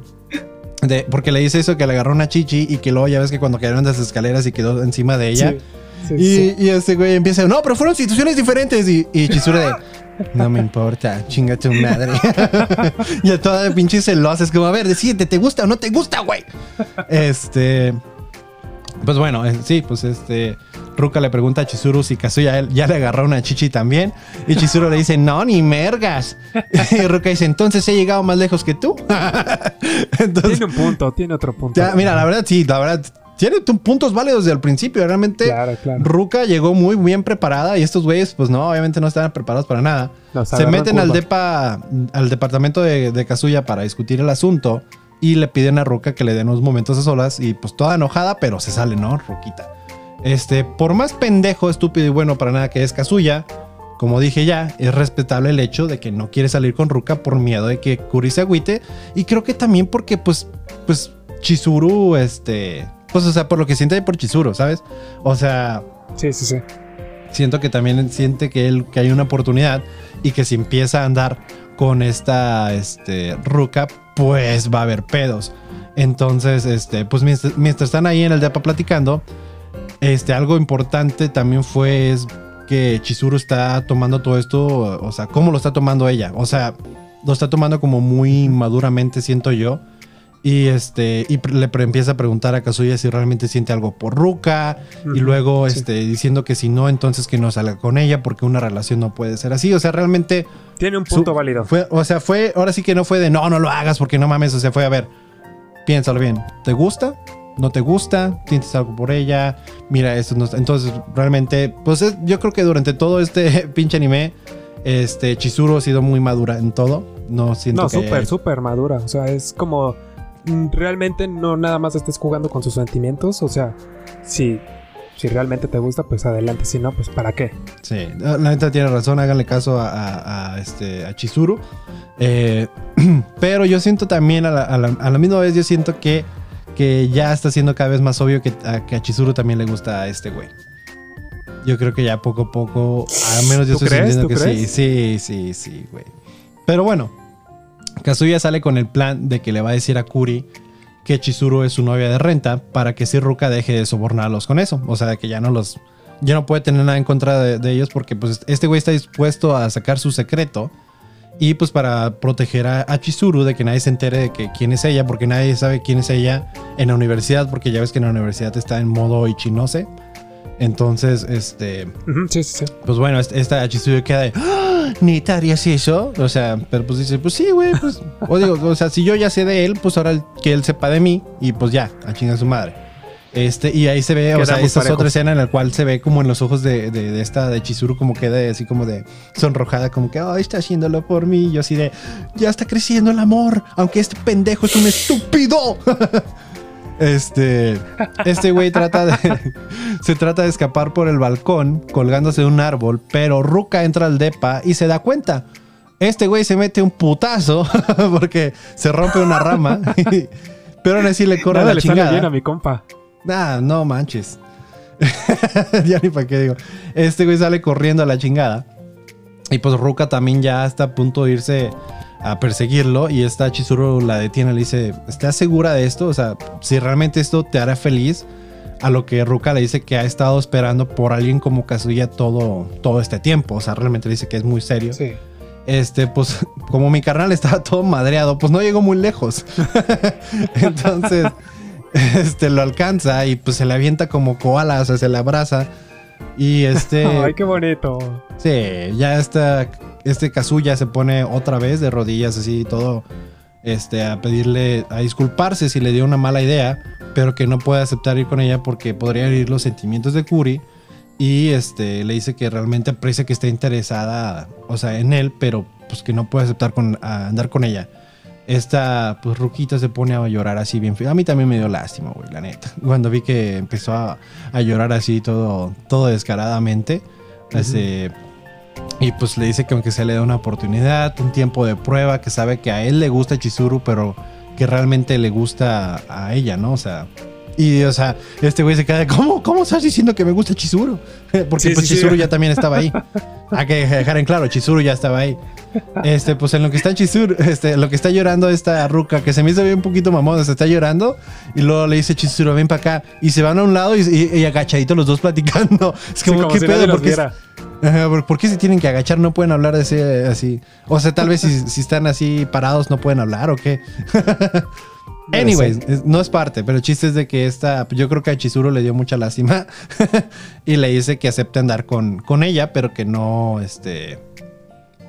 de porque le dice eso que le agarró una chichi y que luego ya ves que cuando cayeron las escaleras y quedó encima de ella. Sí, sí, y, sí. y este güey empieza, no, pero fueron situaciones diferentes. Y, y Chizuru de, no me importa, chinga tu madre. y a toda de pinche celosa, es como, a ver, decídete, ¿te gusta o no te gusta, güey? Este. Pues bueno, eh, sí, pues este. Ruka le pregunta a Chizuru si Kazuya ya le agarró una chichi también. Y Chizuru le dice, no, ni mergas. Y Ruka dice, entonces he llegado más lejos que tú. Entonces, tiene un punto, tiene otro punto. Ya, mira, la verdad sí, la verdad tiene puntos válidos desde el principio. Realmente, Ruka llegó muy bien preparada y estos güeyes, pues no, obviamente no estaban preparados para nada. Se meten al depa, al departamento de, de, Kazuya para discutir el asunto y le piden a Ruka que le den unos momentos a solas y pues toda enojada, pero se sale, ¿no? Ruquita. Este, por más pendejo, estúpido y bueno para nada que es Kazuya, como dije ya, es respetable el hecho de que no quiere salir con Ruka por miedo de que Kuri se agüite y creo que también porque pues, pues Chizuru, este pues, o sea, por lo que siente por Chizuru, ¿sabes? O sea. Sí, sí, sí. Siento que también siente que, él, que hay una oportunidad y que si empieza a andar con esta este, Ruka, pues va a haber pedos. Entonces, este, pues mientras, están ahí en el depa platicando, este, algo importante también fue es que Chizuru está tomando todo esto, o sea, cómo lo está tomando ella. O sea, lo está tomando como muy maduramente, siento yo. Y este, y le empieza a preguntar a Kazuya si realmente siente algo por Ruka. y luego este, diciendo que si no, entonces que no salga con ella, porque una relación no puede ser así. O sea, realmente. Tiene un punto válido. Fue, o sea, fue. Ahora sí que no fue de no, no lo hagas, porque no mames. O sea, fue a ver. Piénsalo bien. ¿Te gusta? ¿No te gusta? ¿Sientes algo por ella? Mira, esto no Entonces, realmente, pues yo creo que durante todo este pinche anime, este, Chizuru ha sido muy madura en todo. No siento No, súper, súper madura. O sea, es como realmente no nada más estés jugando con sus sentimientos. O sea, si, si realmente te gusta, pues adelante. Si no, pues ¿para qué? Sí, la neta tiene razón. Háganle caso a, este, a Chizuru. Eh, pero yo siento también, a la, misma vez, yo siento que, que ya está siendo cada vez más obvio que a, que a Chizuru también le gusta a este güey. Yo creo que ya poco a poco, al menos yo estoy sintiendo que sí, sí, sí, sí, güey. Pero bueno, Kazuya sale con el plan de que le va a decir a Kuri que Chizuru es su novia de renta para que si Ruka deje de sobornarlos con eso. O sea, que ya no los. Ya no puede tener nada en contra de, ellos porque pues este güey está dispuesto a sacar su secreto. Y pues para proteger a, Chizuru de que nadie se entere de que quién es ella, porque nadie sabe quién es ella en la universidad, porque ya ves que en la universidad está en modo Ichinose. Entonces, este. sí, sí, sí. Pues bueno, esta Chizuru queda de. ¡Ah! ¿Ni harías eso? O sea, pero pues dice, pues sí, güey, pues. o digo, o sea, si yo ya sé de él, pues ahora que él sepa de mí y pues ya, a chingar su madre. Este, y ahí se ve, o sea, esa es otra escena en la cual se ve como en los ojos de, de, esta de Chizuru, como queda así como de sonrojada, como que, ay, está haciéndolo por mí. Y yo así de, ya está creciendo el amor, aunque este pendejo es un estúpido. Este, este güey trata de, se trata de escapar por el balcón colgándose de un árbol, pero Ruka entra al depa y se da cuenta. Este güey se mete un putazo porque se rompe una rama, pero aún así le corre la chingada. bien a mi compa. Nah, no manches. ya ni para qué digo. Este güey sale corriendo a la chingada. Y pues Ruka también ya está a punto de irse a perseguirlo y esta Chizuru la detiene le dice, ¿estás segura de esto? O sea, si realmente esto te hará feliz, a lo que Ruka le dice que ha estado esperando por alguien como Kazuya todo, todo este tiempo. O sea, realmente le dice que es muy serio. Sí. Este, pues, como mi carnal estaba todo madreado, pues no llegó muy lejos. Entonces, este, lo alcanza y pues se le avienta como koala, o sea, se le abraza. Y este. Ay, qué bonito. Sí, ya está este Kazuya se pone otra vez de rodillas así todo este a pedirle a disculparse si le dio una mala idea, pero que no puede aceptar ir con ella porque podría herir los sentimientos de Kuri y este le dice que realmente aprecia que esté interesada, o sea, en él, pero pues que no puede aceptar con, andar con ella. Esta pues Ruquita se pone a llorar así bien A mí también me dio lástima, güey, la neta. Cuando vi que empezó a, llorar así todo todo descaradamente, ese y pues le dice que aunque se le da una oportunidad, un tiempo de prueba, que sabe que a él le gusta Chizuru, pero que realmente le gusta a ella, ¿no? O sea, y o sea, este güey se queda, ¿cómo, cómo estás diciendo que me gusta Chizuru? Porque pues Chizuru ya también estaba ahí. Hay que dejar en claro, Chizuru ya estaba ahí. Este, pues en lo que está Chizuru, este, lo que está llorando esta ruca, que se me hizo bien un poquito mamón, se está llorando, y luego le dice Chizuru, ven para acá, y se van a un lado y, y, agachaditos los dos platicando. Es como, ¿qué pedo? Porque ¿Por qué se tienen que agachar? No pueden hablar ese así. O sea, tal vez si, están así parados no pueden hablar o qué. Anyways, es- no es parte, pero el chiste es de que esta, yo creo que a Chizuru le dio mucha lástima y le dice que acepte andar con, con ella, pero que no, este,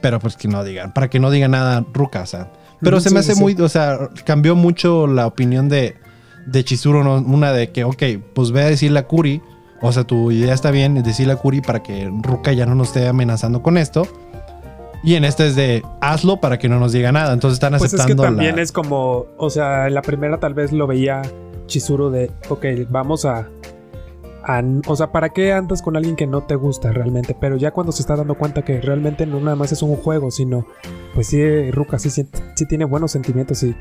pero pues que no digan, para que no diga nada Ruka, o sea. Pero se me hace sí. muy, o sea, cambió mucho la opinión de, de Chizuru, ¿no? una de que, ok, pues ve a decirle a Kuri, o sea, tu idea está bien, decirle a Kuri para que Ruka ya no nos esté amenazando con esto. Y en este es de hazlo para que no nos diga nada. Entonces están Pues es que aceptando también la- es como, o sea, en la primera tal vez lo veía Chizuru de, ok, vamos a, a- O sea, ¿para qué andas con alguien que no te gusta realmente? Pero ya cuando se está dando cuenta que realmente no nada más es un juego, sino, pues sí, Ruka sí, siente- sí tiene buenos sentimientos y,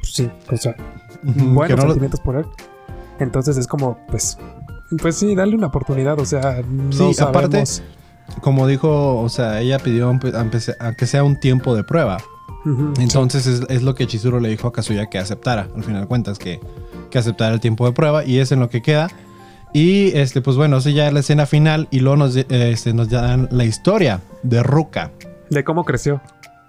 pues sí, o sea, buenos no lo- sentimientos por él. Entonces es como, pues, pues sí, darle una oportunidad, o sea, no Sí, aparte-. Como dijo, o sea, ella pidió a que sea un tiempo de prueba. Entonces es, es lo que Chizuru le dijo a Kazuya que aceptara, al final de cuentas, que, que aceptara el tiempo de prueba y es en lo que queda. Y este, pues bueno, eso ya es la escena final y luego nos, este, nos dan la historia de Ruka. De cómo creció.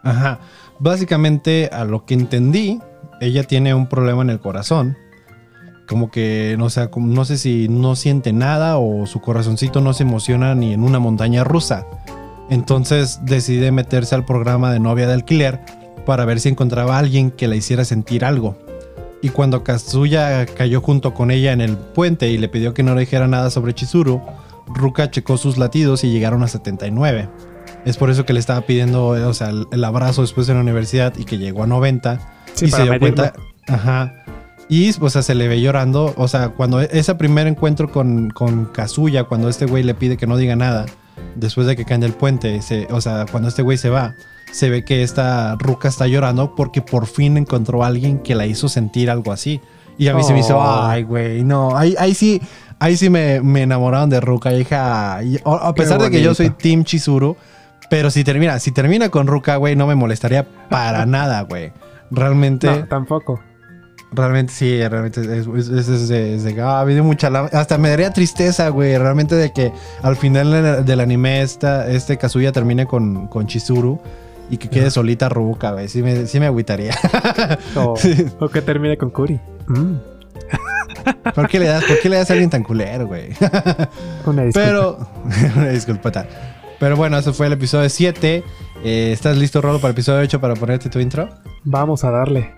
Ajá. Básicamente, a lo que entendí, ella tiene un problema en el corazón. Como que, no no sé si no siente nada o su corazoncito no se emociona ni en una montaña rusa. Entonces decide meterse al programa de novia de alquiler para ver si encontraba a alguien que la hiciera sentir algo. Y cuando Kazuya cayó junto con ella en el puente y le pidió que no le dijera nada sobre Chizuru, Ruka checó sus latidos y llegaron a 79. Es por eso que le estaba pidiendo, o sea, el, abrazo después de la universidad y que llegó a 90 Sí, y se dio medirlo. cuenta. Ajá. Y, o sea, se le ve llorando. O sea, cuando ese primer encuentro con, con Kazuya, cuando este güey le pide que no diga nada, después de que cae en el puente, se- o sea, cuando este güey se va, se ve que esta ruca está llorando porque por fin encontró a alguien que la hizo sentir algo así. Y a mí se me hizo, Oh. ay, güey, no. Ahí, ahí sí, ahí sí me, me enamoraron de Ruka. Hija, a pesar de que yo soy. Team Chizuru, pero si termina, si termina con Ruka, güey, no me molestaría para nada, güey. Realmente. No, tampoco. Realmente sí, realmente es, es, es- de, es de- ah, me dio mucha hasta me daría tristeza, güey, realmente de que al final del- anime esta, este Kazuya termine con, con Chizuru y que quede solita Ruka, güey, sí me, sí me agüitaría. O, o que termine con Kuri. Mm, ¿Por qué le das, por qué le das a alguien tan culero, güey? una disculpa. Pero, una disculpata. Pero bueno, eso fue el episodio 7. Eh, ¿Estás listo, Rolo, para el episodio 8 para ponerte tu intro? Vamos a darle.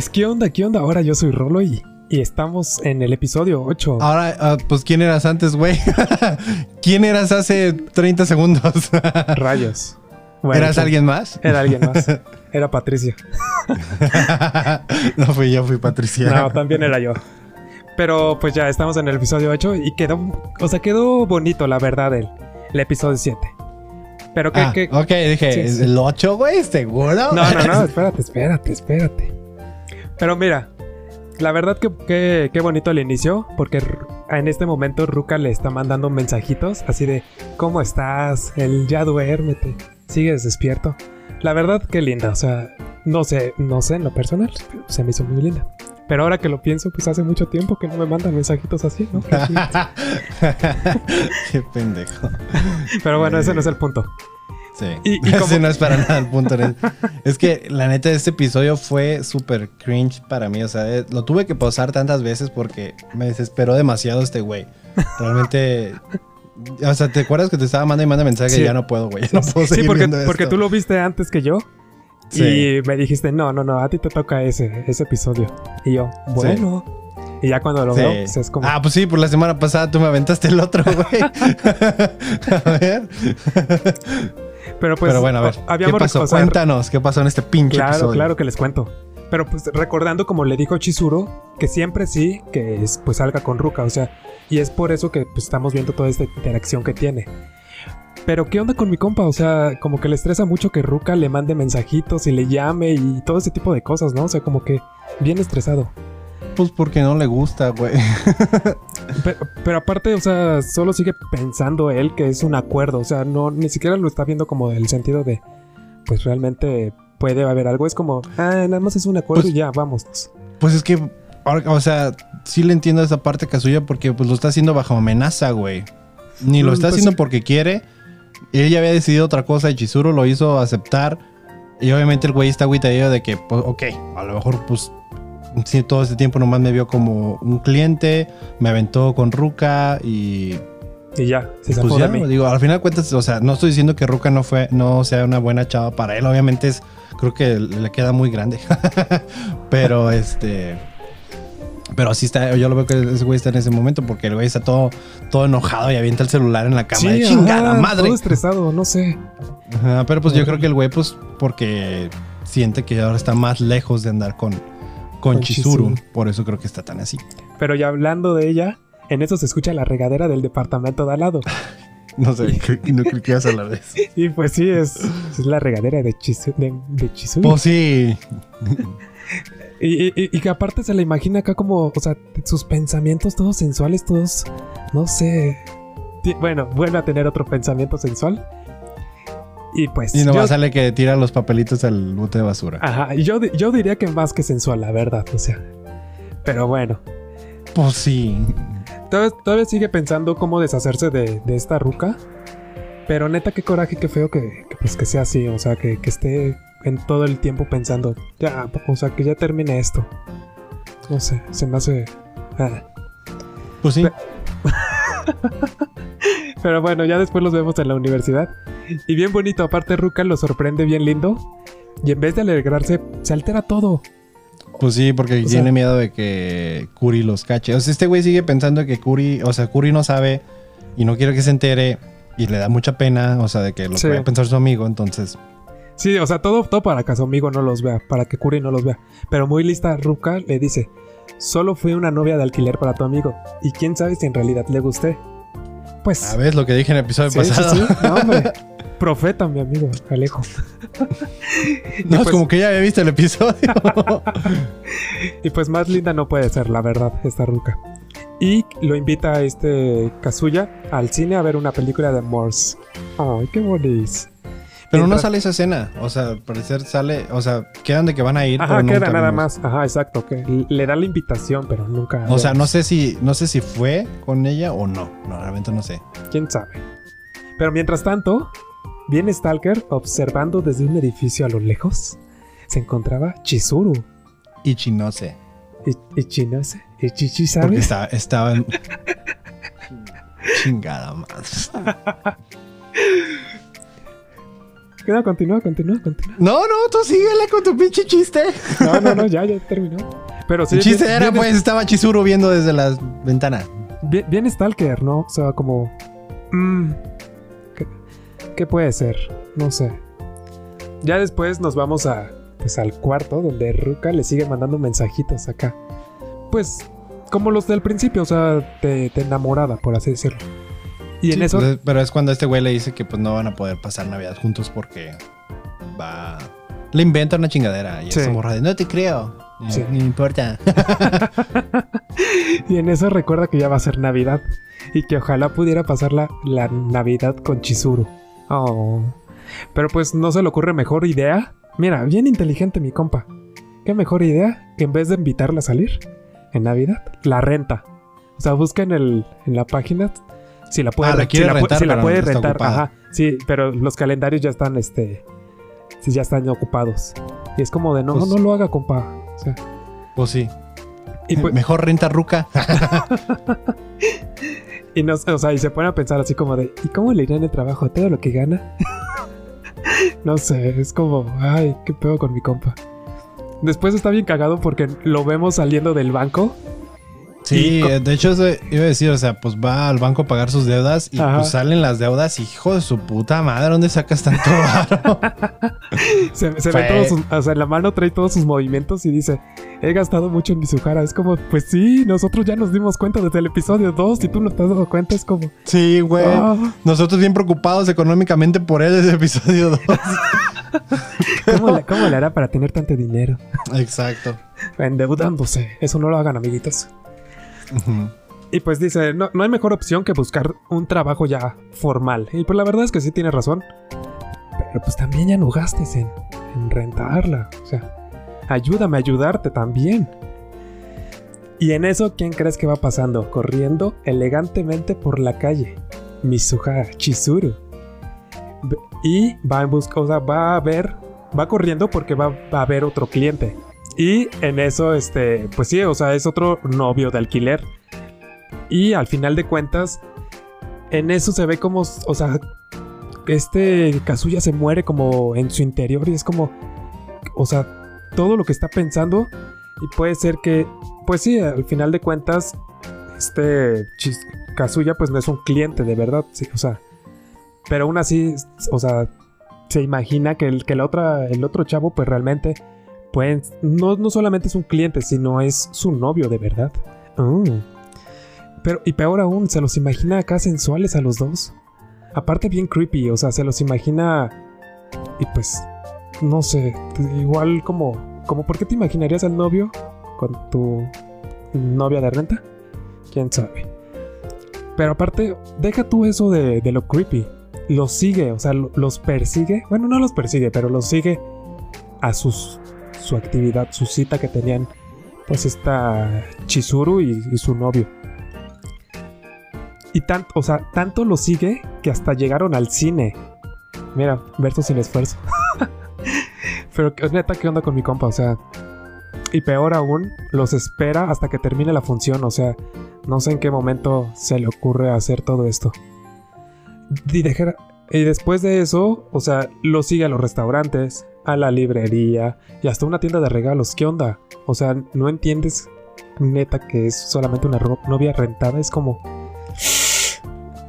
Pues qué onda, qué onda. Ahora yo soy Rolo y, y estamos en el episodio 8. Ahora, ah, pues, ¿quién eras antes, güey? ¿Quién eras hace 30 segundos? Rayos. Bueno, ¿Eras alguien más? Era alguien más. Era Patricia. no fui yo, fui Patricia. No, también era yo. Pero pues ya estamos en el episodio 8 y quedó, o sea, quedó bonito, la verdad, el, el episodio 7. Pero que, Ah, que- ok, dije, Sí, sí. ¿el 8, güey? ¿Seguro? No, no, no, espérate, espérate, espérate. Pero mira, la verdad que, que, qué bonito el inicio, porque en este momento Ruka le está mandando mensajitos así de, ¿cómo estás? El ya duérmete, sigues despierto. La verdad que linda, o sea, no sé, no sé en lo personal, se me hizo muy linda. Pero ahora que lo pienso, pues hace mucho tiempo que no me mandan mensajitos así, ¿no? Qué pendejo. Pero bueno, ese no es el punto. Sí. Y- y como- no es para nada el punto. es que la neta, este episodio fue súper cringe para mí. O sea, eh, lo tuve que pausar tantas veces porque me desesperó demasiado este güey. Realmente. O sea, ¿te acuerdas que te estaba mandando y manda mensaje? Sí. Ya no puedo, güey. No puedo Sí, porque, porque tú lo viste antes que yo. Sí. Y me dijiste, no, no, no, a ti te toca ese, ese episodio. Y yo, bueno. Y ya cuando lo veo, pues, es como. Ah, pues sí, por la semana pasada tú me aventaste el otro, güey. a ver. Pero pues. Pero bueno, a ver. ¿Qué pasó? Cuéntanos, ¿qué pasó en este pinche Claro, episodio? claro que les cuento. Pero pues recordando como le dijo Chizuru, que siempre sí, que es, pues salga con Ruka, o sea, y es por eso que pues, estamos viendo toda esta interacción que tiene. Pero ¿qué onda con mi compa? O sea, como que le estresa mucho que Ruka le mande mensajitos y le llame y todo ese tipo de cosas, ¿no? O sea, como que bien estresado. Pues porque no le gusta, güey. Pero, pero aparte, o sea, solo sigue pensando él que es un acuerdo. O sea, no, ni siquiera lo está viendo como del sentido de, pues realmente puede haber algo. Es como, ah, nada más es un acuerdo Pues- y ya, vámonos. Pues es que o sea, sí le entiendo esa parte Kazuya porque pues lo está haciendo bajo amenaza, güey. Ni lo Mm, está pues haciendo porque quiere. Ella había decidido otra cosa y Chizuru lo hizo aceptar. Y obviamente el güey está agüitadillo de que, pues, ok, a lo mejor, pues, sí, todo este tiempo nomás me vio como un cliente, me aventó con Ruka y Y ya, se pues ya, de mí. digo, al final de cuentas, o sea, no estoy diciendo que Ruka no fue, no sea una buena chava para él, obviamente es, creo que le queda muy grande. pero este, pero así está, yo lo veo que ese güey está en ese momento porque el güey está todo, todo enojado y avienta el celular en la cama de ajá, chingada madre. Todo estresado, no sé. Ajá, pero pues yo creo que el güey, pues, porque siente que ahora está más lejos de andar con, con, Chizuru. Por eso creo que está tan así. Pero ya hablando de ella, en eso se escucha la regadera del departamento de al lado. No sé, no creo que a de eso. Y pues sí, es, es la regadera de, Chizu, de, de Chizuru. Pues sí. Y, y- y que aparte se la imagina acá como, o sea, sus pensamientos todos sensuales, todos, no sé. Bueno, vuelve a tener otro pensamiento sensual. Y pues. Y nomás yo, sale que tira los papelitos al bote de basura. ajá, y yo, yo diría que más que sensual, la verdad, o sea. Pero bueno, Pues sí. todavía, todavía sigue pensando cómo deshacerse de, de esta ruca. Pero neta, qué coraje, qué feo que, que, pues que sea así, o sea, que, que esté en todo el tiempo pensando, ya, o sea, que ya termine esto. No sé, se me hace. ah. Pues sí. Pero bueno, ya después los vemos en la universidad. Y bien bonito, aparte Ruka lo sorprende bien lindo. Y en vez de alegrarse, se altera todo. Pues sí, porque O tiene sea- miedo de que Kuri los cache. O sea, este güey sigue pensando que Kuri, o sea, Kuri no sabe y no quiere que se entere y le da mucha pena, o sea, de que lo Sí. a pensar su amigo, entonces. Sí, o sea, todo, todo para que su amigo no los vea, para que Kuri no los vea. Pero muy lista, Ruka le dice: Solo fui una novia de alquiler para tu amigo. Y quién sabe si en realidad le gusté. Pues. A ver, lo que dije en el episodio sí, pasado. sí. No, hombre. Profeta, mi amigo, Alejo. No, es pues- como que ya había visto el episodio. Y pues más linda no puede ser, la verdad, esta ruca. Y lo invita a este Kazuya al cine a ver una película de Morse. Ay, qué bonito. Pero no sale esa escena. O sea, al parecer sale. O sea, quedan de que van a ir. Ajá, pero queda nunca nada más. Ajá, exacto. Que le da la invitación, pero nunca. O sea, no sé si. No sé si fue con ella o no. No, realmente no sé. ¿Quién sabe? Pero mientras tanto, viene Stalker observando desde un edificio a lo lejos. Se encontraba Chizuru. Ichi no sé. Y, y Chinase. Y Chichi, Porque ¿sabes? estaba, estaba en. Chingada madre. No, continúa, continúa, continúa. No, no, tú síguele con tu pinche chiste. No, no, no, ya, ya terminó. Pero sí, El chiste era, pues, estaba Chizuru viendo desde la ventana. Bien, bien Stalker, ¿no? O sea, como... mm, ¿qué, qué puede ser? No sé. Ya después nos vamos a... Pues al cuarto donde Ruka le sigue mandando mensajitos acá. Pues como los del principio, o sea, de, de enamorada, por así decirlo. Y en eso... pues, pero es cuando este güey le dice que pues no van a poder pasar Navidad juntos porque va. Le inventa una chingadera. Y Sí. esa morra de no te creo. Y, Sí. No me importa. Y en eso recuerda que ya va a ser Navidad. Y que ojalá pudiera pasar la, la Navidad con Chizuru. Oh. Pero pues no se le ocurre mejor idea. Mira, bien inteligente mi compa. ¿Qué mejor idea que en vez de invitarla a salir en Navidad, la renta? O sea, busca en, el, en la página si la puede, Ah, la si rentar, si la puede rentar. Ajá, sí, pero los calendarios ya están, este, ya están ocupados. Y es como de, no, Pues- no lo haga, compa. O sea, Pues sí. y pues, Mejor renta ruca. Y, no, o sea, y se pone a pensar así como de, ¿y cómo le irá en el trabajo? ¿Todo lo que gana? no sé, es como, ay, qué pedo con mi compa. Después está bien cagado porque lo vemos saliendo del banco. Sí, de hecho, eso iba a decir, o sea, pues va al banco a pagar sus deudas y Ajá. pues salen las deudas. Hijo de su puta madre, ¿dónde sacas tanto varo? Se, ve todos sus, o sea, en la mano trae todos sus movimientos y dice, he gastado mucho en mi Suhara. Es como, pues sí, nosotros ya nos dimos cuenta desde el episodio 2 y tú no te has dado cuenta. Es como, sí, güey. ah, Nosotros bien preocupados económicamente por él desde el episodio 2. ¿cómo, ¿cómo le hará para tener tanto dinero? Exacto. Endeudándose. Eso no lo hagan, amiguitos. Y pues dice, no, no hay mejor opción que buscar un trabajo ya formal. Y pues la verdad es que sí tiene razón. Pero pues también ya no gastes en, en rentarla. O sea, ayúdame a ayudarte también. Y en eso, ¿quién crees que va pasando? Corriendo elegantemente por la calle. Mizuha Chizuru. Y va en busca, o sea, va a ver, va corriendo porque va, va a ver otro cliente. Y en eso, este, pues sí, o sea, es otro novio de alquiler. Y al final de cuentas, en eso se ve como, o sea, este Kazuya se muere como en su interior y es como, o sea, todo lo que está pensando y puede ser que, pues sí, al final de cuentas, este Chis- Kazuya pues no es un cliente de verdad, sí, o sea, pero aún así, o sea, se imagina que el, que la otra, el otro chavo pues realmente, pues no, no solamente es un cliente, sino es su novio de verdad. Mm. Pero, y peor aún, se los imagina acá sensuales a los dos. Aparte bien creepy, o sea, se los imagina y pues no sé, igual como como por qué te imaginarías al novio con tu novia de renta? ¿Quién sabe? Pero aparte, deja tú eso de, de lo creepy. Los sigue, o sea, lo- los persigue. Bueno, no los persigue, pero los sigue a sus, su actividad, su cita que tenían, pues esta Chizuru y, su novio. Y tanto, o sea, tanto lo sigue que hasta llegaron al cine. Mira, verso sin esfuerzo. Pero que- neta, ¿qué onda con mi compa? O sea, y peor aún, los espera hasta que termine la función. O sea, no sé en qué momento se le ocurre hacer todo esto. Y, y después de eso, o sea, lo sigue a los restaurantes, a la librería y hasta una tienda de regalos. ¿Qué onda? O sea, ¿no entiendes neta que es solamente una novia rentada? Es como...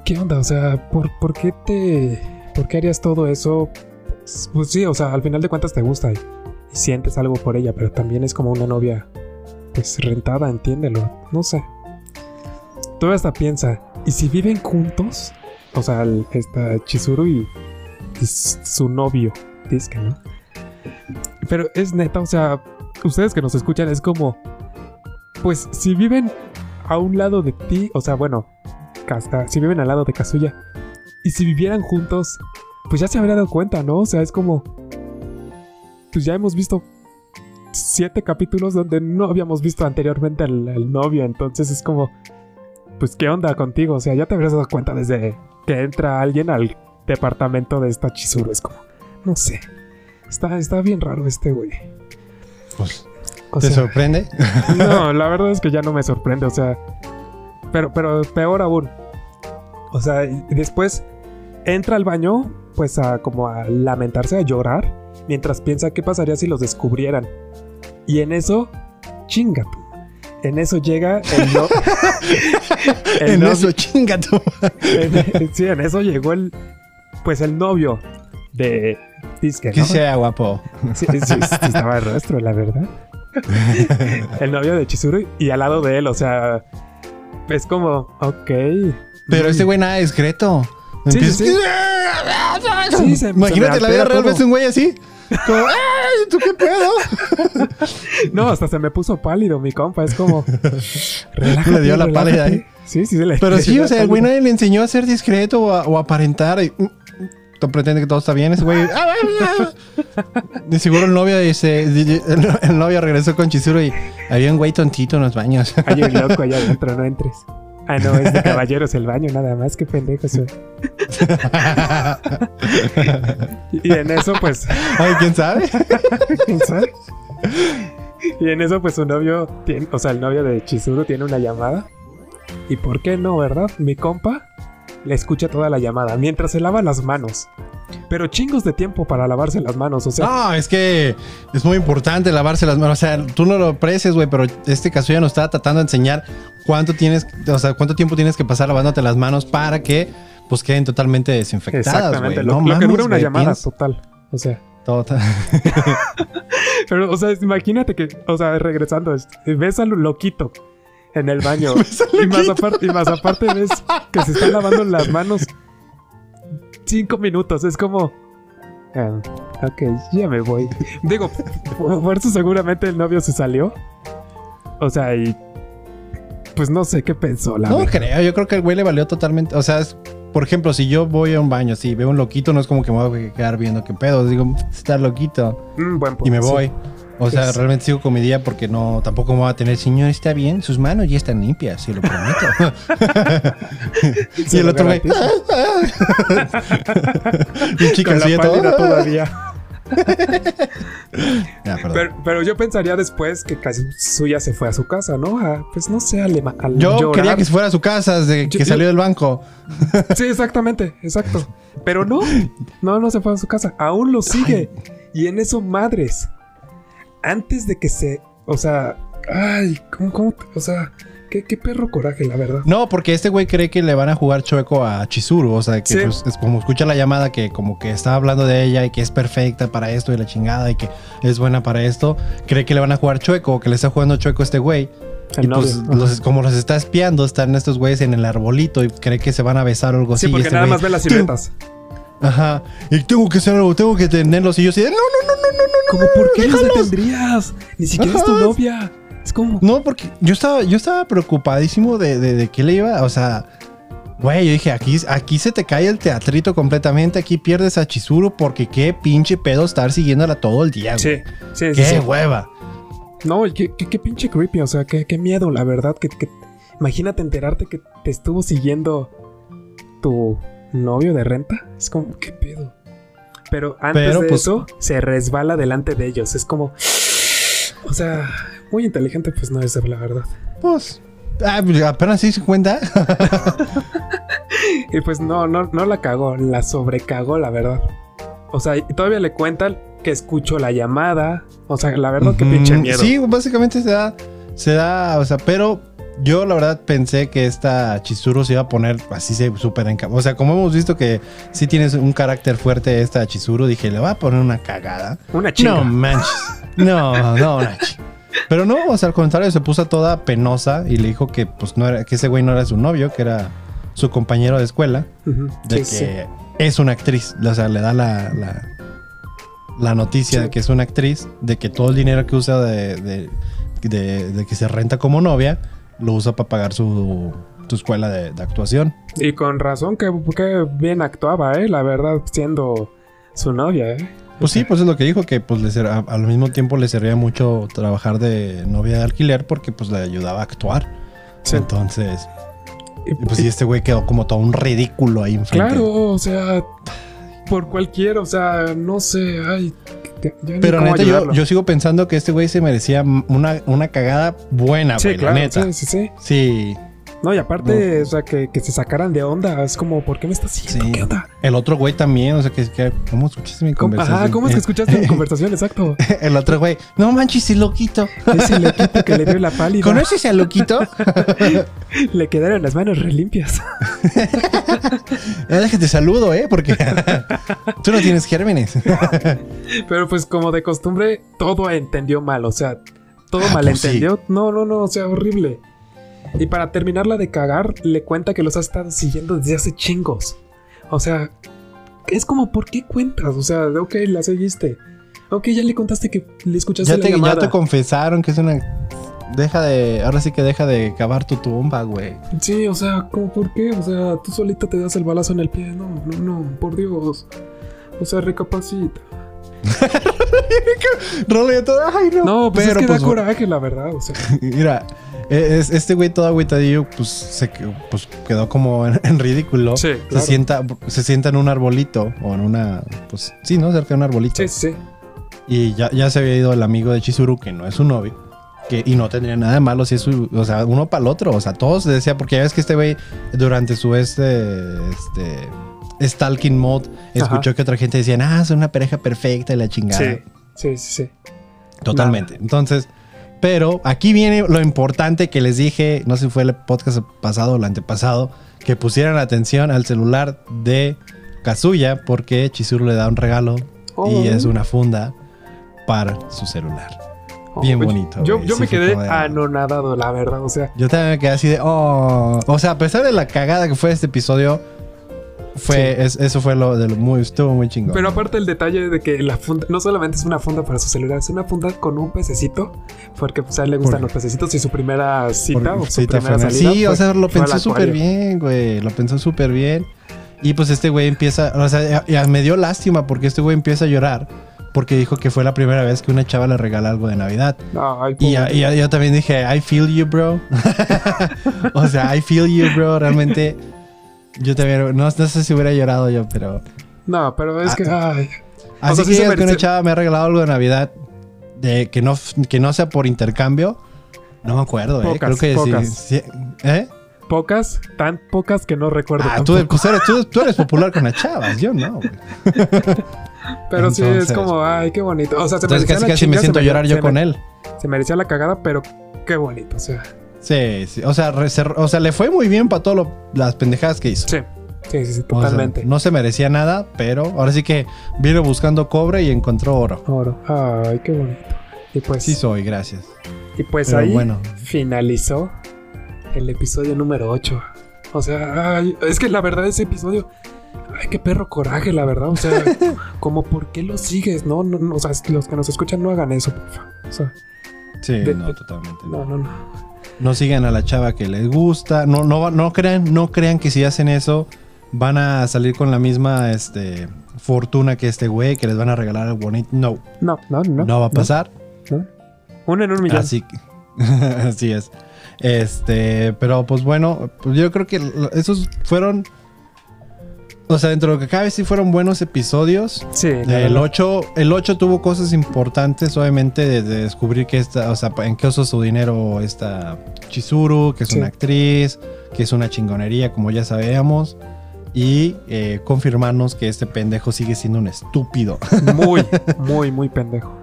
¿Qué onda? O sea, ¿por, qué te... ¿Por qué harías todo eso? Pues, sí, o sea, al final de cuentas te gusta y, sientes algo por ella, pero también es como una novia, pues rentada, entiéndelo. No sé. Tú hasta piensa, ¿y si viven juntos? O sea, esta Chizuru y, su novio, dice no. Pero es neta, o sea, ustedes que nos escuchan es como, pues si viven a un lado de ti, o sea, bueno, Kasta- si viven al lado de Kazuya, y si vivieran juntos, pues ya se habría dado cuenta, ¿no? O sea, es como, pues ya hemos visto siete capítulos donde no habíamos visto anteriormente al novio, entonces es como, pues qué onda contigo, o sea, ya te habrías dado cuenta desde que entra alguien al departamento de esta Chizuru, es como, no sé, está, está bien raro este güey. Pues, O ¿Te sea, sorprende? no, la verdad es que ya no me sorprende, o sea. Pero, pero peor aún. O sea, después entra al baño, pues a como a lamentarse, a llorar, mientras piensa qué pasaría si los descubrieran. Y en eso, chinga. En eso llega el, no- el en novio- eso, chinga tú. en- sí, en eso llegó el, pues el novio de Disque, Que sea guapo. Sí, sí, sí, estaba el rostro, la verdad. el novio de Chizuru y al lado de él, o sea, es como, ok. Pero Mm. este güey nada discreto. Sí, Empieza- sí, Sí, se- Imagínate se la vida real, ves un güey así. Como, ¡ay! ¿Tú qué pedo? No, hasta se me puso pálido mi compa, es como. relájate, Le dio la relájate. pálida ahí. Sí, sí, se le Pero sí, o sea, la el güey nadie le enseñó a ser discreto o, a- o aparentar. Y, mm, pretende que todo está bien. Ese güey. "Ah, ah, ah". De seguro el novio dice. El, novio regresó con Chizuru y había un güey tontito en los baños. Hay un loco allá adentro, no entres. Ah, no, es de caballeros el baño, nada más, qué pendejo soy. Y y en eso, pues, Ay, ¿quién sabe? ¿quién sabe? Y en eso, pues su novio, tiene, o sea, el novio de Chizuru tiene una llamada. ¿Y por qué no, verdad? Mi compa le escucha toda la llamada mientras se lava las manos. Pero chingos de tiempo para lavarse las manos, o sea. No, es que es muy importante lavarse las manos. O sea, tú no lo aprecias, güey, pero este caso ya nos está tratando de enseñar cuánto tienes, o sea, cuánto tiempo tienes que pasar lavándote las manos para que pues queden totalmente desinfectadas, exactamente, lo, No lo que dura una llamada, total. O sea. todo- Pero, o sea, imagínate que, o sea, regresando, es- ves al loquito en el baño. y, más aparte, y más aparte ves que se está lavando las manos cinco minutos. Es como. ah, ok, ya me voy. Digo, por eso seguramente el novio se salió. O sea, y. Pues no sé qué pensó, la No verdad. creo, yo creo que el güey le valió totalmente. O sea, es- por ejemplo, si yo voy a un baño así, veo un loquito, no es como que me voy a quedar viendo qué pedo. Digo, está loquito. Mm, buen punto, Y me sí. O sea, realmente sigo con mi día porque no, tampoco me va a tener, señor, está bien, sus manos ya están limpias, se lo prometo. y el otro garantizo. un chica Con la así de todo. todavía. Ya, perdón. Pero, pero yo pensaría después que Kazuya se fue a su casa, ¿no? A, pues no sé, a, lema- a Yo llorar. quería que se fuera a su casa desde Yo- que yo- salió del banco. Sí, exactamente, exacto. Pero no, no, no se fue a su casa. Aún lo sigue. Y en eso, madres. Antes de que se. O sea. Ay, ¿cómo, cómo? te- O sea, qué, qué perro coraje, la verdad. No, porque este güey cree que le van a jugar chueco a Chizuru. O sea, que Sí. pues, es como escucha la llamada que como que está hablando de ella y que es perfecta para esto y la chingada y que es buena para esto. Cree que le van a jugar chueco o que le está jugando chueco a este güey. El y pues los- como los está espiando, están estos güeyes en el arbolito y cree que se van a besar o algo Sí, así. y porque este nada güey, más ve las siluetas. Ajá. Y tengo que hacer algo, tengo que tenerlos. Y yo así de, no, no, no, no, no, no, ¿Cómo por qué los déjalos". detendrías? Ni siquiera es tu novia. Es como. No, porque yo estaba, yo estaba preocupadísimo de, de, de qué le iba. O sea, güey, yo dije, aquí, aquí se te cae el teatrito completamente. Aquí pierdes a Chizuru porque qué pinche pedo estar siguiéndola todo el día, güey. Sí, sí, sí. Qué sí. hueva. No, qué, qué, qué pinche creepy, o sea, qué, qué miedo, la verdad. Que, que- imagínate enterarte que te estuvo siguiendo tu novio de renta. Es como, qué pedo. Pero antes Pero, de pues- eso, se resbala delante de ellos. Es como, o sea, muy inteligente, pues no es la verdad. Pues, ah, pues, apenas se hizo cuenta. Y pues no, no, no la cagó, la sobrecagó, la verdad. O sea, y todavía le cuentan que escuchó la llamada. O sea, la verdad, qué pinche miedo. Sí, básicamente se da, se da, o sea, pero yo la verdad pensé que esta Chizuru se iba a poner así se súper enca- O sea, como hemos visto que sí tienes un carácter fuerte esta Chizuru, dije, le va a poner una cagada. Una chinga. No manches. No, no, Nachi. Pero no, o sea, al contrario, se puso toda penosa y le dijo que pues no era, que ese güey no era su novio, que era su compañero de escuela, de sí, que sí. es una actriz. O sea, le da la, la, la noticia Sí. de que es una actriz, de que todo el dinero que usa de, de, de- de que se renta como novia, lo usa para pagar su, su escuela de, de actuación. Y con razón que, que bien actuaba, ¿eh? La verdad, siendo su novia, ¿eh? Pues sí, pues es lo que dijo, que pues a- al mismo tiempo le servía mucho trabajar de novia de alquiler porque pues le ayudaba a actuar. Sí. Entonces, Y- pues y- este güey quedó como todo un ridículo ahí enfrente. Claro, o sea, por cualquier, o sea, no sé, ay. Pero neta, yo, yo sigo pensando que este güey se merecía una, una cagada buena, Sí, güey, claro, la neta. sí, sí, sí. Sí. No, y aparte, o sea, que, que se sacaran de onda, es como, ¿por qué me estás siguiendo? Sí. ¿Qué onda? El otro güey también, o sea, que, que ¿cómo escuchaste mi ¿Cómo- conversación? Ajá, ¿cómo es que escuchaste mi conversación? Exacto. El otro güey, no manches, ese loquito. Ese loquito que le dio la pálida. ¿Conoces al loquito? Le quedaron las manos re limpias. Ya déjate saludo, ¿eh? Porque tú no tienes gérmenes. Pero pues como de costumbre, todo entendió mal, o sea, todo Ah, malentendió. No, no, no, o sea, horrible. Y para terminarla de cagar, le cuenta que los ha estado siguiendo desde hace chingos. O sea, es como, ¿por qué cuentas? O sea, ok, la seguiste. Ok, ya le contaste que le escuchaste ya, la te, ya te confesaron que es una... Deja de... Ahora sí que deja de cavar tu tumba, güey. Sí, o sea, ¿cómo por qué? O sea, tú solita te das el balazo en el pie. No, no, no, por Dios. O sea, recapacita. Rollo todo, ay no. No, pues Pero, es que pues, da coraje, la verdad. O sea, Mira, este güey todo agüitadillo, pues se pues, quedó como en, en ridículo. Sí, se, claro. sienta, se sienta en un arbolito o en una, pues sí, ¿no? Cerca de un arbolito. sí, sí. Y ya, ya se había ido el amigo de Chizuru, que no es su novio. Que, y no tendría nada de malo si es su, o sea, uno para el otro. O sea, todos decía, porque ya ves que este güey durante su este, este, stalking mode, escuchó que otra gente decía, ah, son una pareja perfecta y la chingada. Sí, sí, sí, sí. Totalmente. Entonces, pero aquí viene lo importante que les dije, no sé si fue el podcast pasado o el antepasado, que pusieran atención al celular de Kazuya porque Chizuru le da un regalo Oh. y es una funda para su celular. Bien pues, bonito, Yo, güey. yo Sí me quedé de- anonadado, la verdad. O sea, Yo también me quedé así de, oh. O sea, a pesar de la cagada que fue este episodio, fue, es- eso fue lo de lo muy, estuvo muy chingón. pero aparte el detalle de que la funda no solamente es una funda para su celular, es una funda con un pececito, porque pues, a él le gustan Por- los pececitos y su primera cita o su cita primera fue- salida. Sí, o fue- sea, lo pensó súper bien, güey. Lo pensó súper bien. Y pues este güey empieza, o sea, ya, ya me dio lástima porque este güey empieza a llorar porque dijo que fue la primera vez que una chava le regala algo de Navidad. Ay, Y, y- y yo también dije, I feel you, bro. o sea, I feel you, bro. Realmente, yo también, no, no sé si hubiera llorado yo, pero... No, pero es Ah, que. Ay. Así sea, que sí digas que una chava me ha regalado algo de Navidad de que no, que no sea por intercambio. No me acuerdo, eh. Creo que pocas. sí. sí. ¿Eh? Pocas, tan pocas que no recuerdo. Ah, tú, pues eres, tú, tú eres popular con las chavas, yo no, güey. Pero sí, es como, ay, qué bonito. O sea, se Entonces merecía casi la casi me siento llorar yo con él. Se merecía la cagada, pero qué bonito. O sea, Sí, sí. O sea, o sea, le fue muy bien para todas las pendejadas que hizo. sí. Sí, sí, sí, O sea, totalmente. no se merecía nada, pero ahora sí que vino buscando cobre y encontró oro. Oro. Ay, qué bonito. Y pues, Sí soy, gracias. y pues pero ahí bueno. finalizó el episodio número 8. O sea, ay, es que la verdad ese episodio, ay, qué perro coraje, la verdad. O sea, como por qué lo sigues, ¿no? no, no, o sea, los que nos escuchan no hagan eso, por favor. O sea, Sí, de- no, totalmente. no, no, no. No sigan a la chava que les gusta. No, no, va- no crean, no crean que si hacen eso van a salir con la misma este, fortuna que este güey, que les van a regalar algo bonito. No, No, no, no. no, va a pasar. no. Uno en un millón. Así que, así es. Este, pero pues bueno, pues yo creo que esos fueron. O sea, dentro de lo que cabe, sí fueron buenos episodios. Sí, El verdad. 8, el 8 tuvo cosas importantes, obviamente, de, de descubrir que esta, o sea, en qué usó su dinero esta Chizuru, que es Sí. una actriz, que es una chingonería, como ya sabíamos. Y eh, confirmarnos que este pendejo sigue siendo un estúpido. Muy, muy, muy pendejo.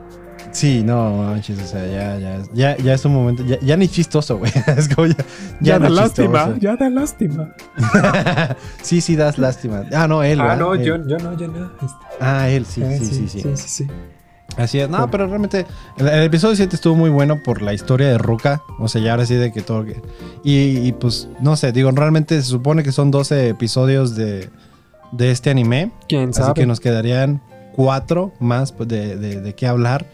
Sí, no, manches, o sea, ya, ya, ya, ya es un momento, ya, ya ni chistoso, güey. Es como ya, Ya, da lástima, chistoso. ya da lástima. sí, sí, das lástima. Ah, no, él. Ah, ¿verdad? no, Él. yo, yo no, yo no. Este, Ah, él, sí, eh, sí, sí, sí, sí, sí, sí. Así es. No, pero realmente el, el episodio 7 estuvo muy bueno por la historia de Ruka. O sea, ya ahora sí de que todo... Y, y, pues, no sé, digo, realmente se supone que son 12 episodios de, de este anime. ¿Quién Así sabe? que nos quedarían cuatro más pues, de, de, de qué hablar.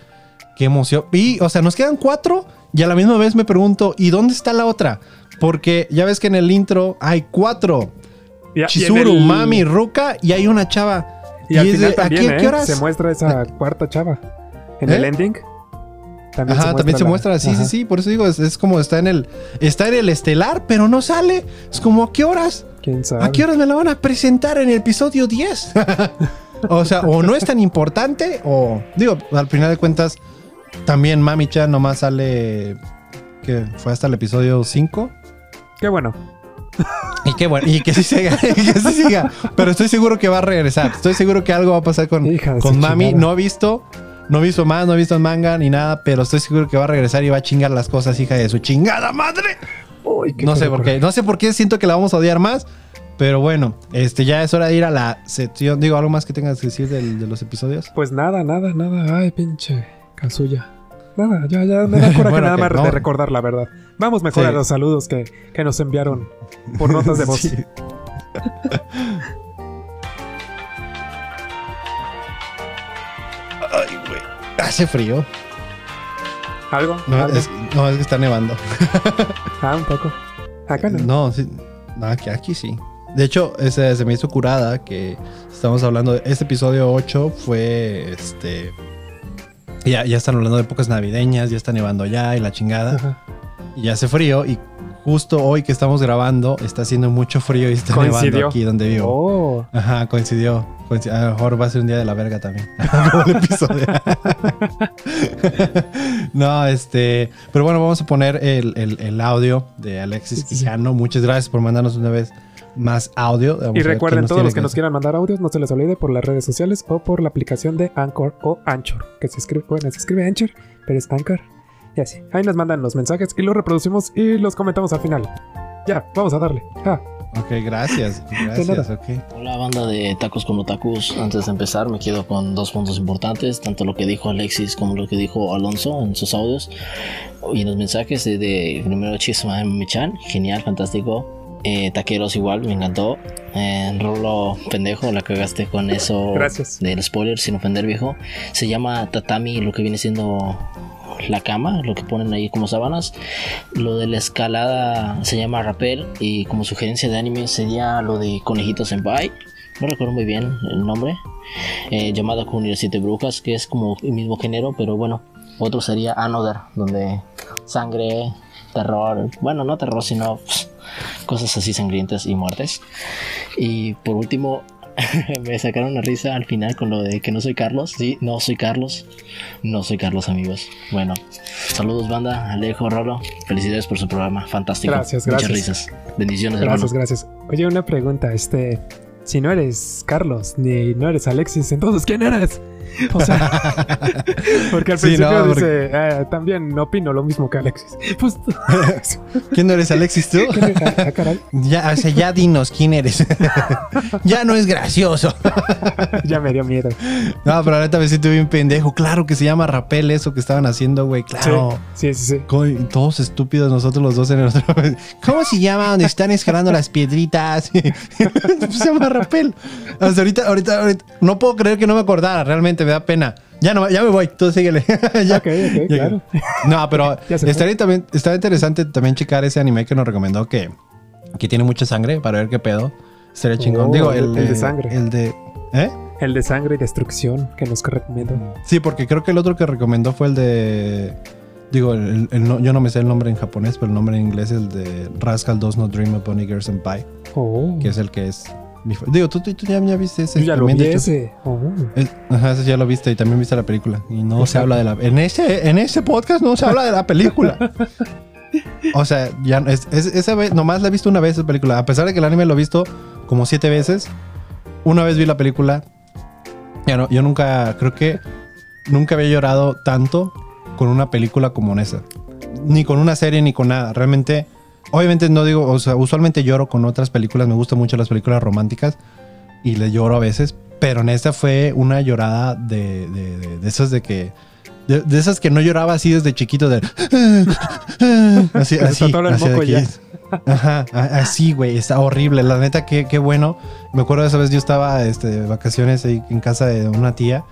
Qué emoción. Y, o sea, nos quedan cuatro y a la misma vez me pregunto, ¿y dónde está la otra? Porque ya ves que en el intro hay cuatro. Y- Chizuru, el- Mami, Ruka y hay una chava. Y al es final de, también, ¿aquí a qué ¿eh? horas? Se muestra esa cuarta chava. En ¿Eh? el ending. También Ajá, también se la- muestra, sí, sí, sí, por eso digo, es, es como está en el está en el estelar, pero no sale. Es como a qué horas? ¿Quién sabe? ¿A qué horas me la van a presentar en el episodio 10? o sea, o no es tan importante o digo, al final de cuentas también Mami Chan nomás sale que fue hasta el episodio 5 Qué bueno. y que bueno, y que sí siga, y que sí siga, pero estoy seguro que va a regresar. Estoy seguro que algo va a pasar con Hija con Mami, chingada. no he visto no he visto más, no he visto el manga ni nada, pero estoy seguro que va a regresar y va a chingar las cosas, hija de su chingada madre. Uy, qué No sé por qué, no sé por qué siento que la vamos a odiar más, pero bueno, este ya es hora de ir a la sección. Digo, algo más que tengas que decir del- de los episodios. Pues nada, nada, nada. Ay, pinche Kazuya. Nada, ya, ya me da coraje Bueno, nada más de recordar la verdad. Vamos mejor Sí. a los saludos que, que nos enviaron por notas de voz. Sí. Ay, güey. Hace frío. ¿Algo? No, ¿Algo? es, no, es que está nevando. Ah, un poco. Acá no. No, sí. No, aquí, aquí sí. De hecho, ese, se me hizo curada que estamos hablando de este episodio 8 fue este ya, ya están hablando de épocas navideñas, ya está nevando ya y la chingada. Ajá. Y ya hace frío y justo hoy que estamos grabando está haciendo mucho frío y está Coincidió. nevando aquí donde vivo. Oh, Ajá, coincidió. Coinci- A lo mejor va a ser un día de la verga también. El episodio. no, este. Pero bueno, vamos a poner el, el- el audio de Alexis Sí, sí, sí. Quijano. Muchas gracias por mandarnos una vez más audio. Vamos y recuerden, todos los que nos quieran mandar audios, no se les olvide por las redes sociales o por la aplicación de Anchor o Anchor, que se escribe, bueno, se escribe Anchor, pero es Anchor. Y así. Ahí nos mandan los mensajes y los reproducimos y los comentamos al final. Ya, vamos a darle. Ah, Ok, gracias. Hola banda de Tacos con Otakus. Antes de empezar me quedo con dos puntos importantes, tanto lo que dijo Alexis como lo que dijo Alonso en sus audios y en los mensajes de, de primero Chisma Michan, genial, fantástico. Eh, taqueros igual, me encantó. Eh, Rolo pendejo, la cagaste con eso Gracias. del spoiler, sin ofender viejo. Se llama tatami, lo que viene siendo la cama, lo que ponen ahí como sábanas. Lo de la escalada se llama rappel y como sugerencia de anime sería lo de Conejito Senpai. no recuerdo muy bien el nombre, eh, llamada Comunidad Siete Brujas, que es como el mismo género, pero bueno, otro sería Another, donde sangre, terror, bueno, no terror, sino cosas así sangrientas y muertes. Y por último, me sacaron una risa al final con lo de que no soy Carlos. Sí, no soy Carlos. No soy Carlos, amigos. Bueno, saludos, banda. Alejo, Rolo. Felicidades por su programa. Fantástico. Gracias, Muchas gracias. risas. Bendiciones, Gracias, hermano. gracias. Oye, una pregunta, este, si no eres Carlos ni no eres Alexis, entonces ¿quién eres? O sea, porque al Sí, principio no, dice, "Ah, también opino lo mismo que Alexis. Pues, ¿Quién eres, Alexis, tú? ¿quién eres? Ah, caray, Ya, o sea, ya dinos quién eres. ya no es gracioso. ya me dio miedo. No, pero ahorita me siento bien pendejo. Claro que se llama rapel eso que estaban haciendo, güey. Claro. Sí, sí, sí. Co- Todos estúpidos nosotros los dos en el otro. ¿Cómo se llama donde están escalando las piedritas? se llama rapel. Hasta ahorita, ahorita, ahorita. No puedo creer que no me acordara. Realmente me da pena. Ya no, ya me voy. Tú síguele. Ya. Ok, ok, Ya- claro. No, pero estaría también, está interesante también checar ese anime que nos recomendó que, que tiene mucha sangre para ver qué pedo. Estaría chingón. Oh, Digo, el- el, el de sangre. El de. ¿Eh? El de sangre y destrucción que nos recomiendo. Sí, porque creo que el otro que recomendó fue el de. Digo, el- el no- yo no me sé el nombre en japonés, pero el nombre en inglés es el de Rascal Does Not Dream of Bunny Girls and Pie, Oh, que es el que es. Fa- Digo, tú, tú- tú ya, ya viste ese. yo ya lo también, vi de hecho. ese. Oh. Es- ajá, ese ya lo viste y también viste la película. Y no se Exacto. habla de la. En ese, en ese podcast no se habla de la película. O sea, ya es, es- esa vez, nomás la he visto una vez esa película. A pesar de que el anime lo he visto como siete veces, una vez vi la película. Ya no, yo nunca, creo que nunca había llorado tanto con una película como en esa. Ni con una serie, ni con nada. Realmente, obviamente no digo, o sea, usualmente lloro con otras películas. Me gustan mucho las películas románticas y le lloro a veces. Pero en esta fue una llorada de, de, de- de esas de que. De, de esas que no lloraba así desde chiquito, de. Así, así. así ya. Ajá, así, güey, está horrible. La neta, qué, qué bueno. Me acuerdo de esa vez yo estaba este, de vacaciones ahí en casa de una tía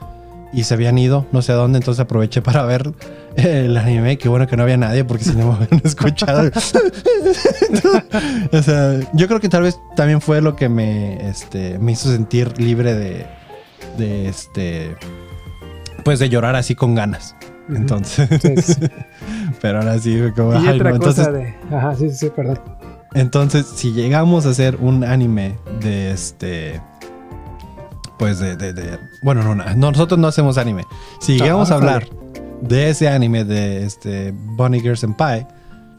y se habían ido, no sé a dónde, entonces aproveché para ver el anime. Qué bueno que no había nadie porque si no me habían escuchado. o sea, yo creo que tal vez también fue lo que me, este, me hizo sentir libre de, de este, pues de llorar así con ganas. Entonces, Sí, sí, sí. pero ahora sí fue como, Y otra no, cosa entonces, de. Ajá, sí, sí, perdón. entonces, si llegamos a hacer un anime de este. Pues de. de- de- bueno, no, no, nosotros no hacemos anime. Si llegamos a Ah, hablar de ese anime de este Bunny Girls and Pie,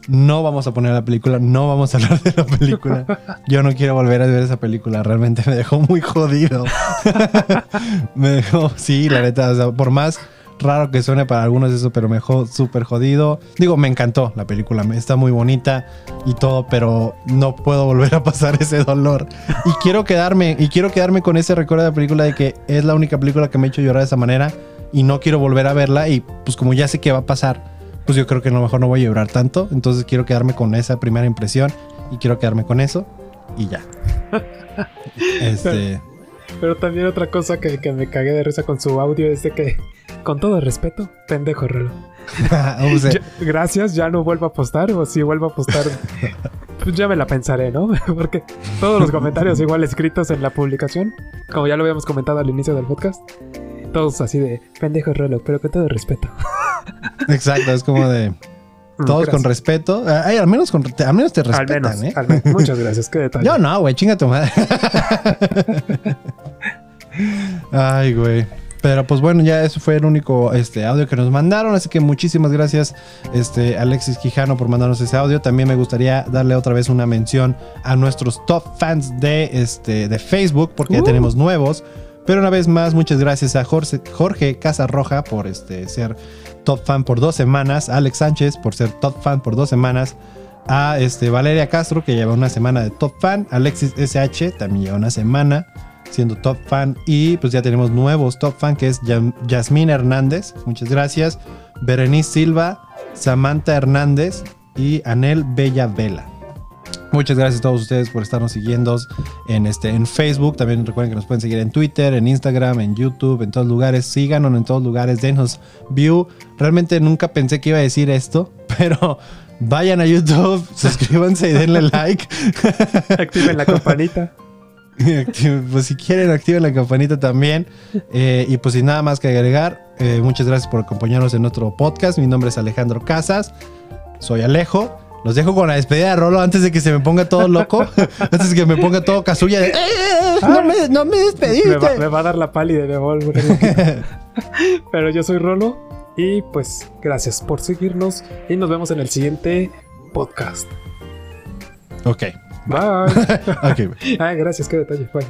no vamos a poner la película, no vamos a hablar de la película. Yo no quiero volver a ver esa película, realmente me dejó muy jodido. me dejó, sí, la neta, o sea, por más raro que suene para algunos eso, pero me dejó súper jodido. Digo, me encantó la película, está muy bonita y todo, pero no puedo volver a pasar ese dolor. Y quiero quedarme, y quiero quedarme con ese recuerdo de la película de que es la única película que me ha hecho llorar de esa manera y no quiero volver a verla y pues como ya sé qué va a pasar, pues yo creo que a lo mejor no voy a llorar tanto, entonces quiero quedarme con esa primera impresión y quiero quedarme con eso y ya. Este, Pero también otra cosa que, que me cagué de risa con su audio es de que, con todo respeto, pendejo Rolo. Ya- gracias, ya no vuelvo a postar, o si vuelvo a postar, pues ya me la pensaré, ¿no? Porque todos los comentarios igual escritos en la publicación, como ya lo habíamos comentado al inicio del podcast, todos así de pendejo Rolo, pero con todo respeto. exacto, es como de Mm, todos con respeto, Ah, ay, al menos con al menos te Al respetan, menos, ¿eh? al menos. Muchas gracias, qué detalle. Yo no, güey, chinga tu madre. Ay, güey. Pero pues bueno, ya eso fue el único este, audio que nos mandaron. Así que muchísimas gracias, este, Alexis Quijano, por mandarnos ese audio. También me gustaría darle otra vez una mención a nuestros top fans de, este, de Facebook, porque ya Uh. tenemos nuevos. Pero una vez más, muchas gracias a Jorge, Jorge Casarroja por este, ser top fan por dos semanas. A Alex Sánchez por ser top fan por dos semanas a este, Valeria Castro, que lleva una semana de top fan. Alexis SH también lleva una semana siendo top fan. Y pues ya tenemos nuevos top fan, que es Yasmín Hernández. Muchas gracias. Berenice Silva, Samantha Hernández y Anel Bella Vela. Muchas gracias a todos ustedes por estarnos siguiendo en, este, en Facebook. También recuerden que nos pueden seguir en Twitter, en Instagram, en YouTube, en todos lugares. Síganos en todos lugares. Denos view. Realmente nunca pensé que iba a decir esto, pero vayan a YouTube, suscríbanse y denle like. Activen la campanita. pues si quieren, activen la campanita también. Eh, y pues sin nada más que agregar, eh, muchas gracias por acompañarnos en otro podcast. Mi nombre es Alejandro Casas. Soy Alejo. Los dejo con la despedida de Rolo antes de que se me ponga todo loco. antes de que me ponga todo casulla de. "Eh, no, me, no me despediste. Me va, me va a dar la pálida volver loco. Pero yo soy Rolo y pues gracias por seguirnos y nos vemos en el siguiente podcast. Ok. Bye. Ok. ah, gracias, qué detalle. Bye.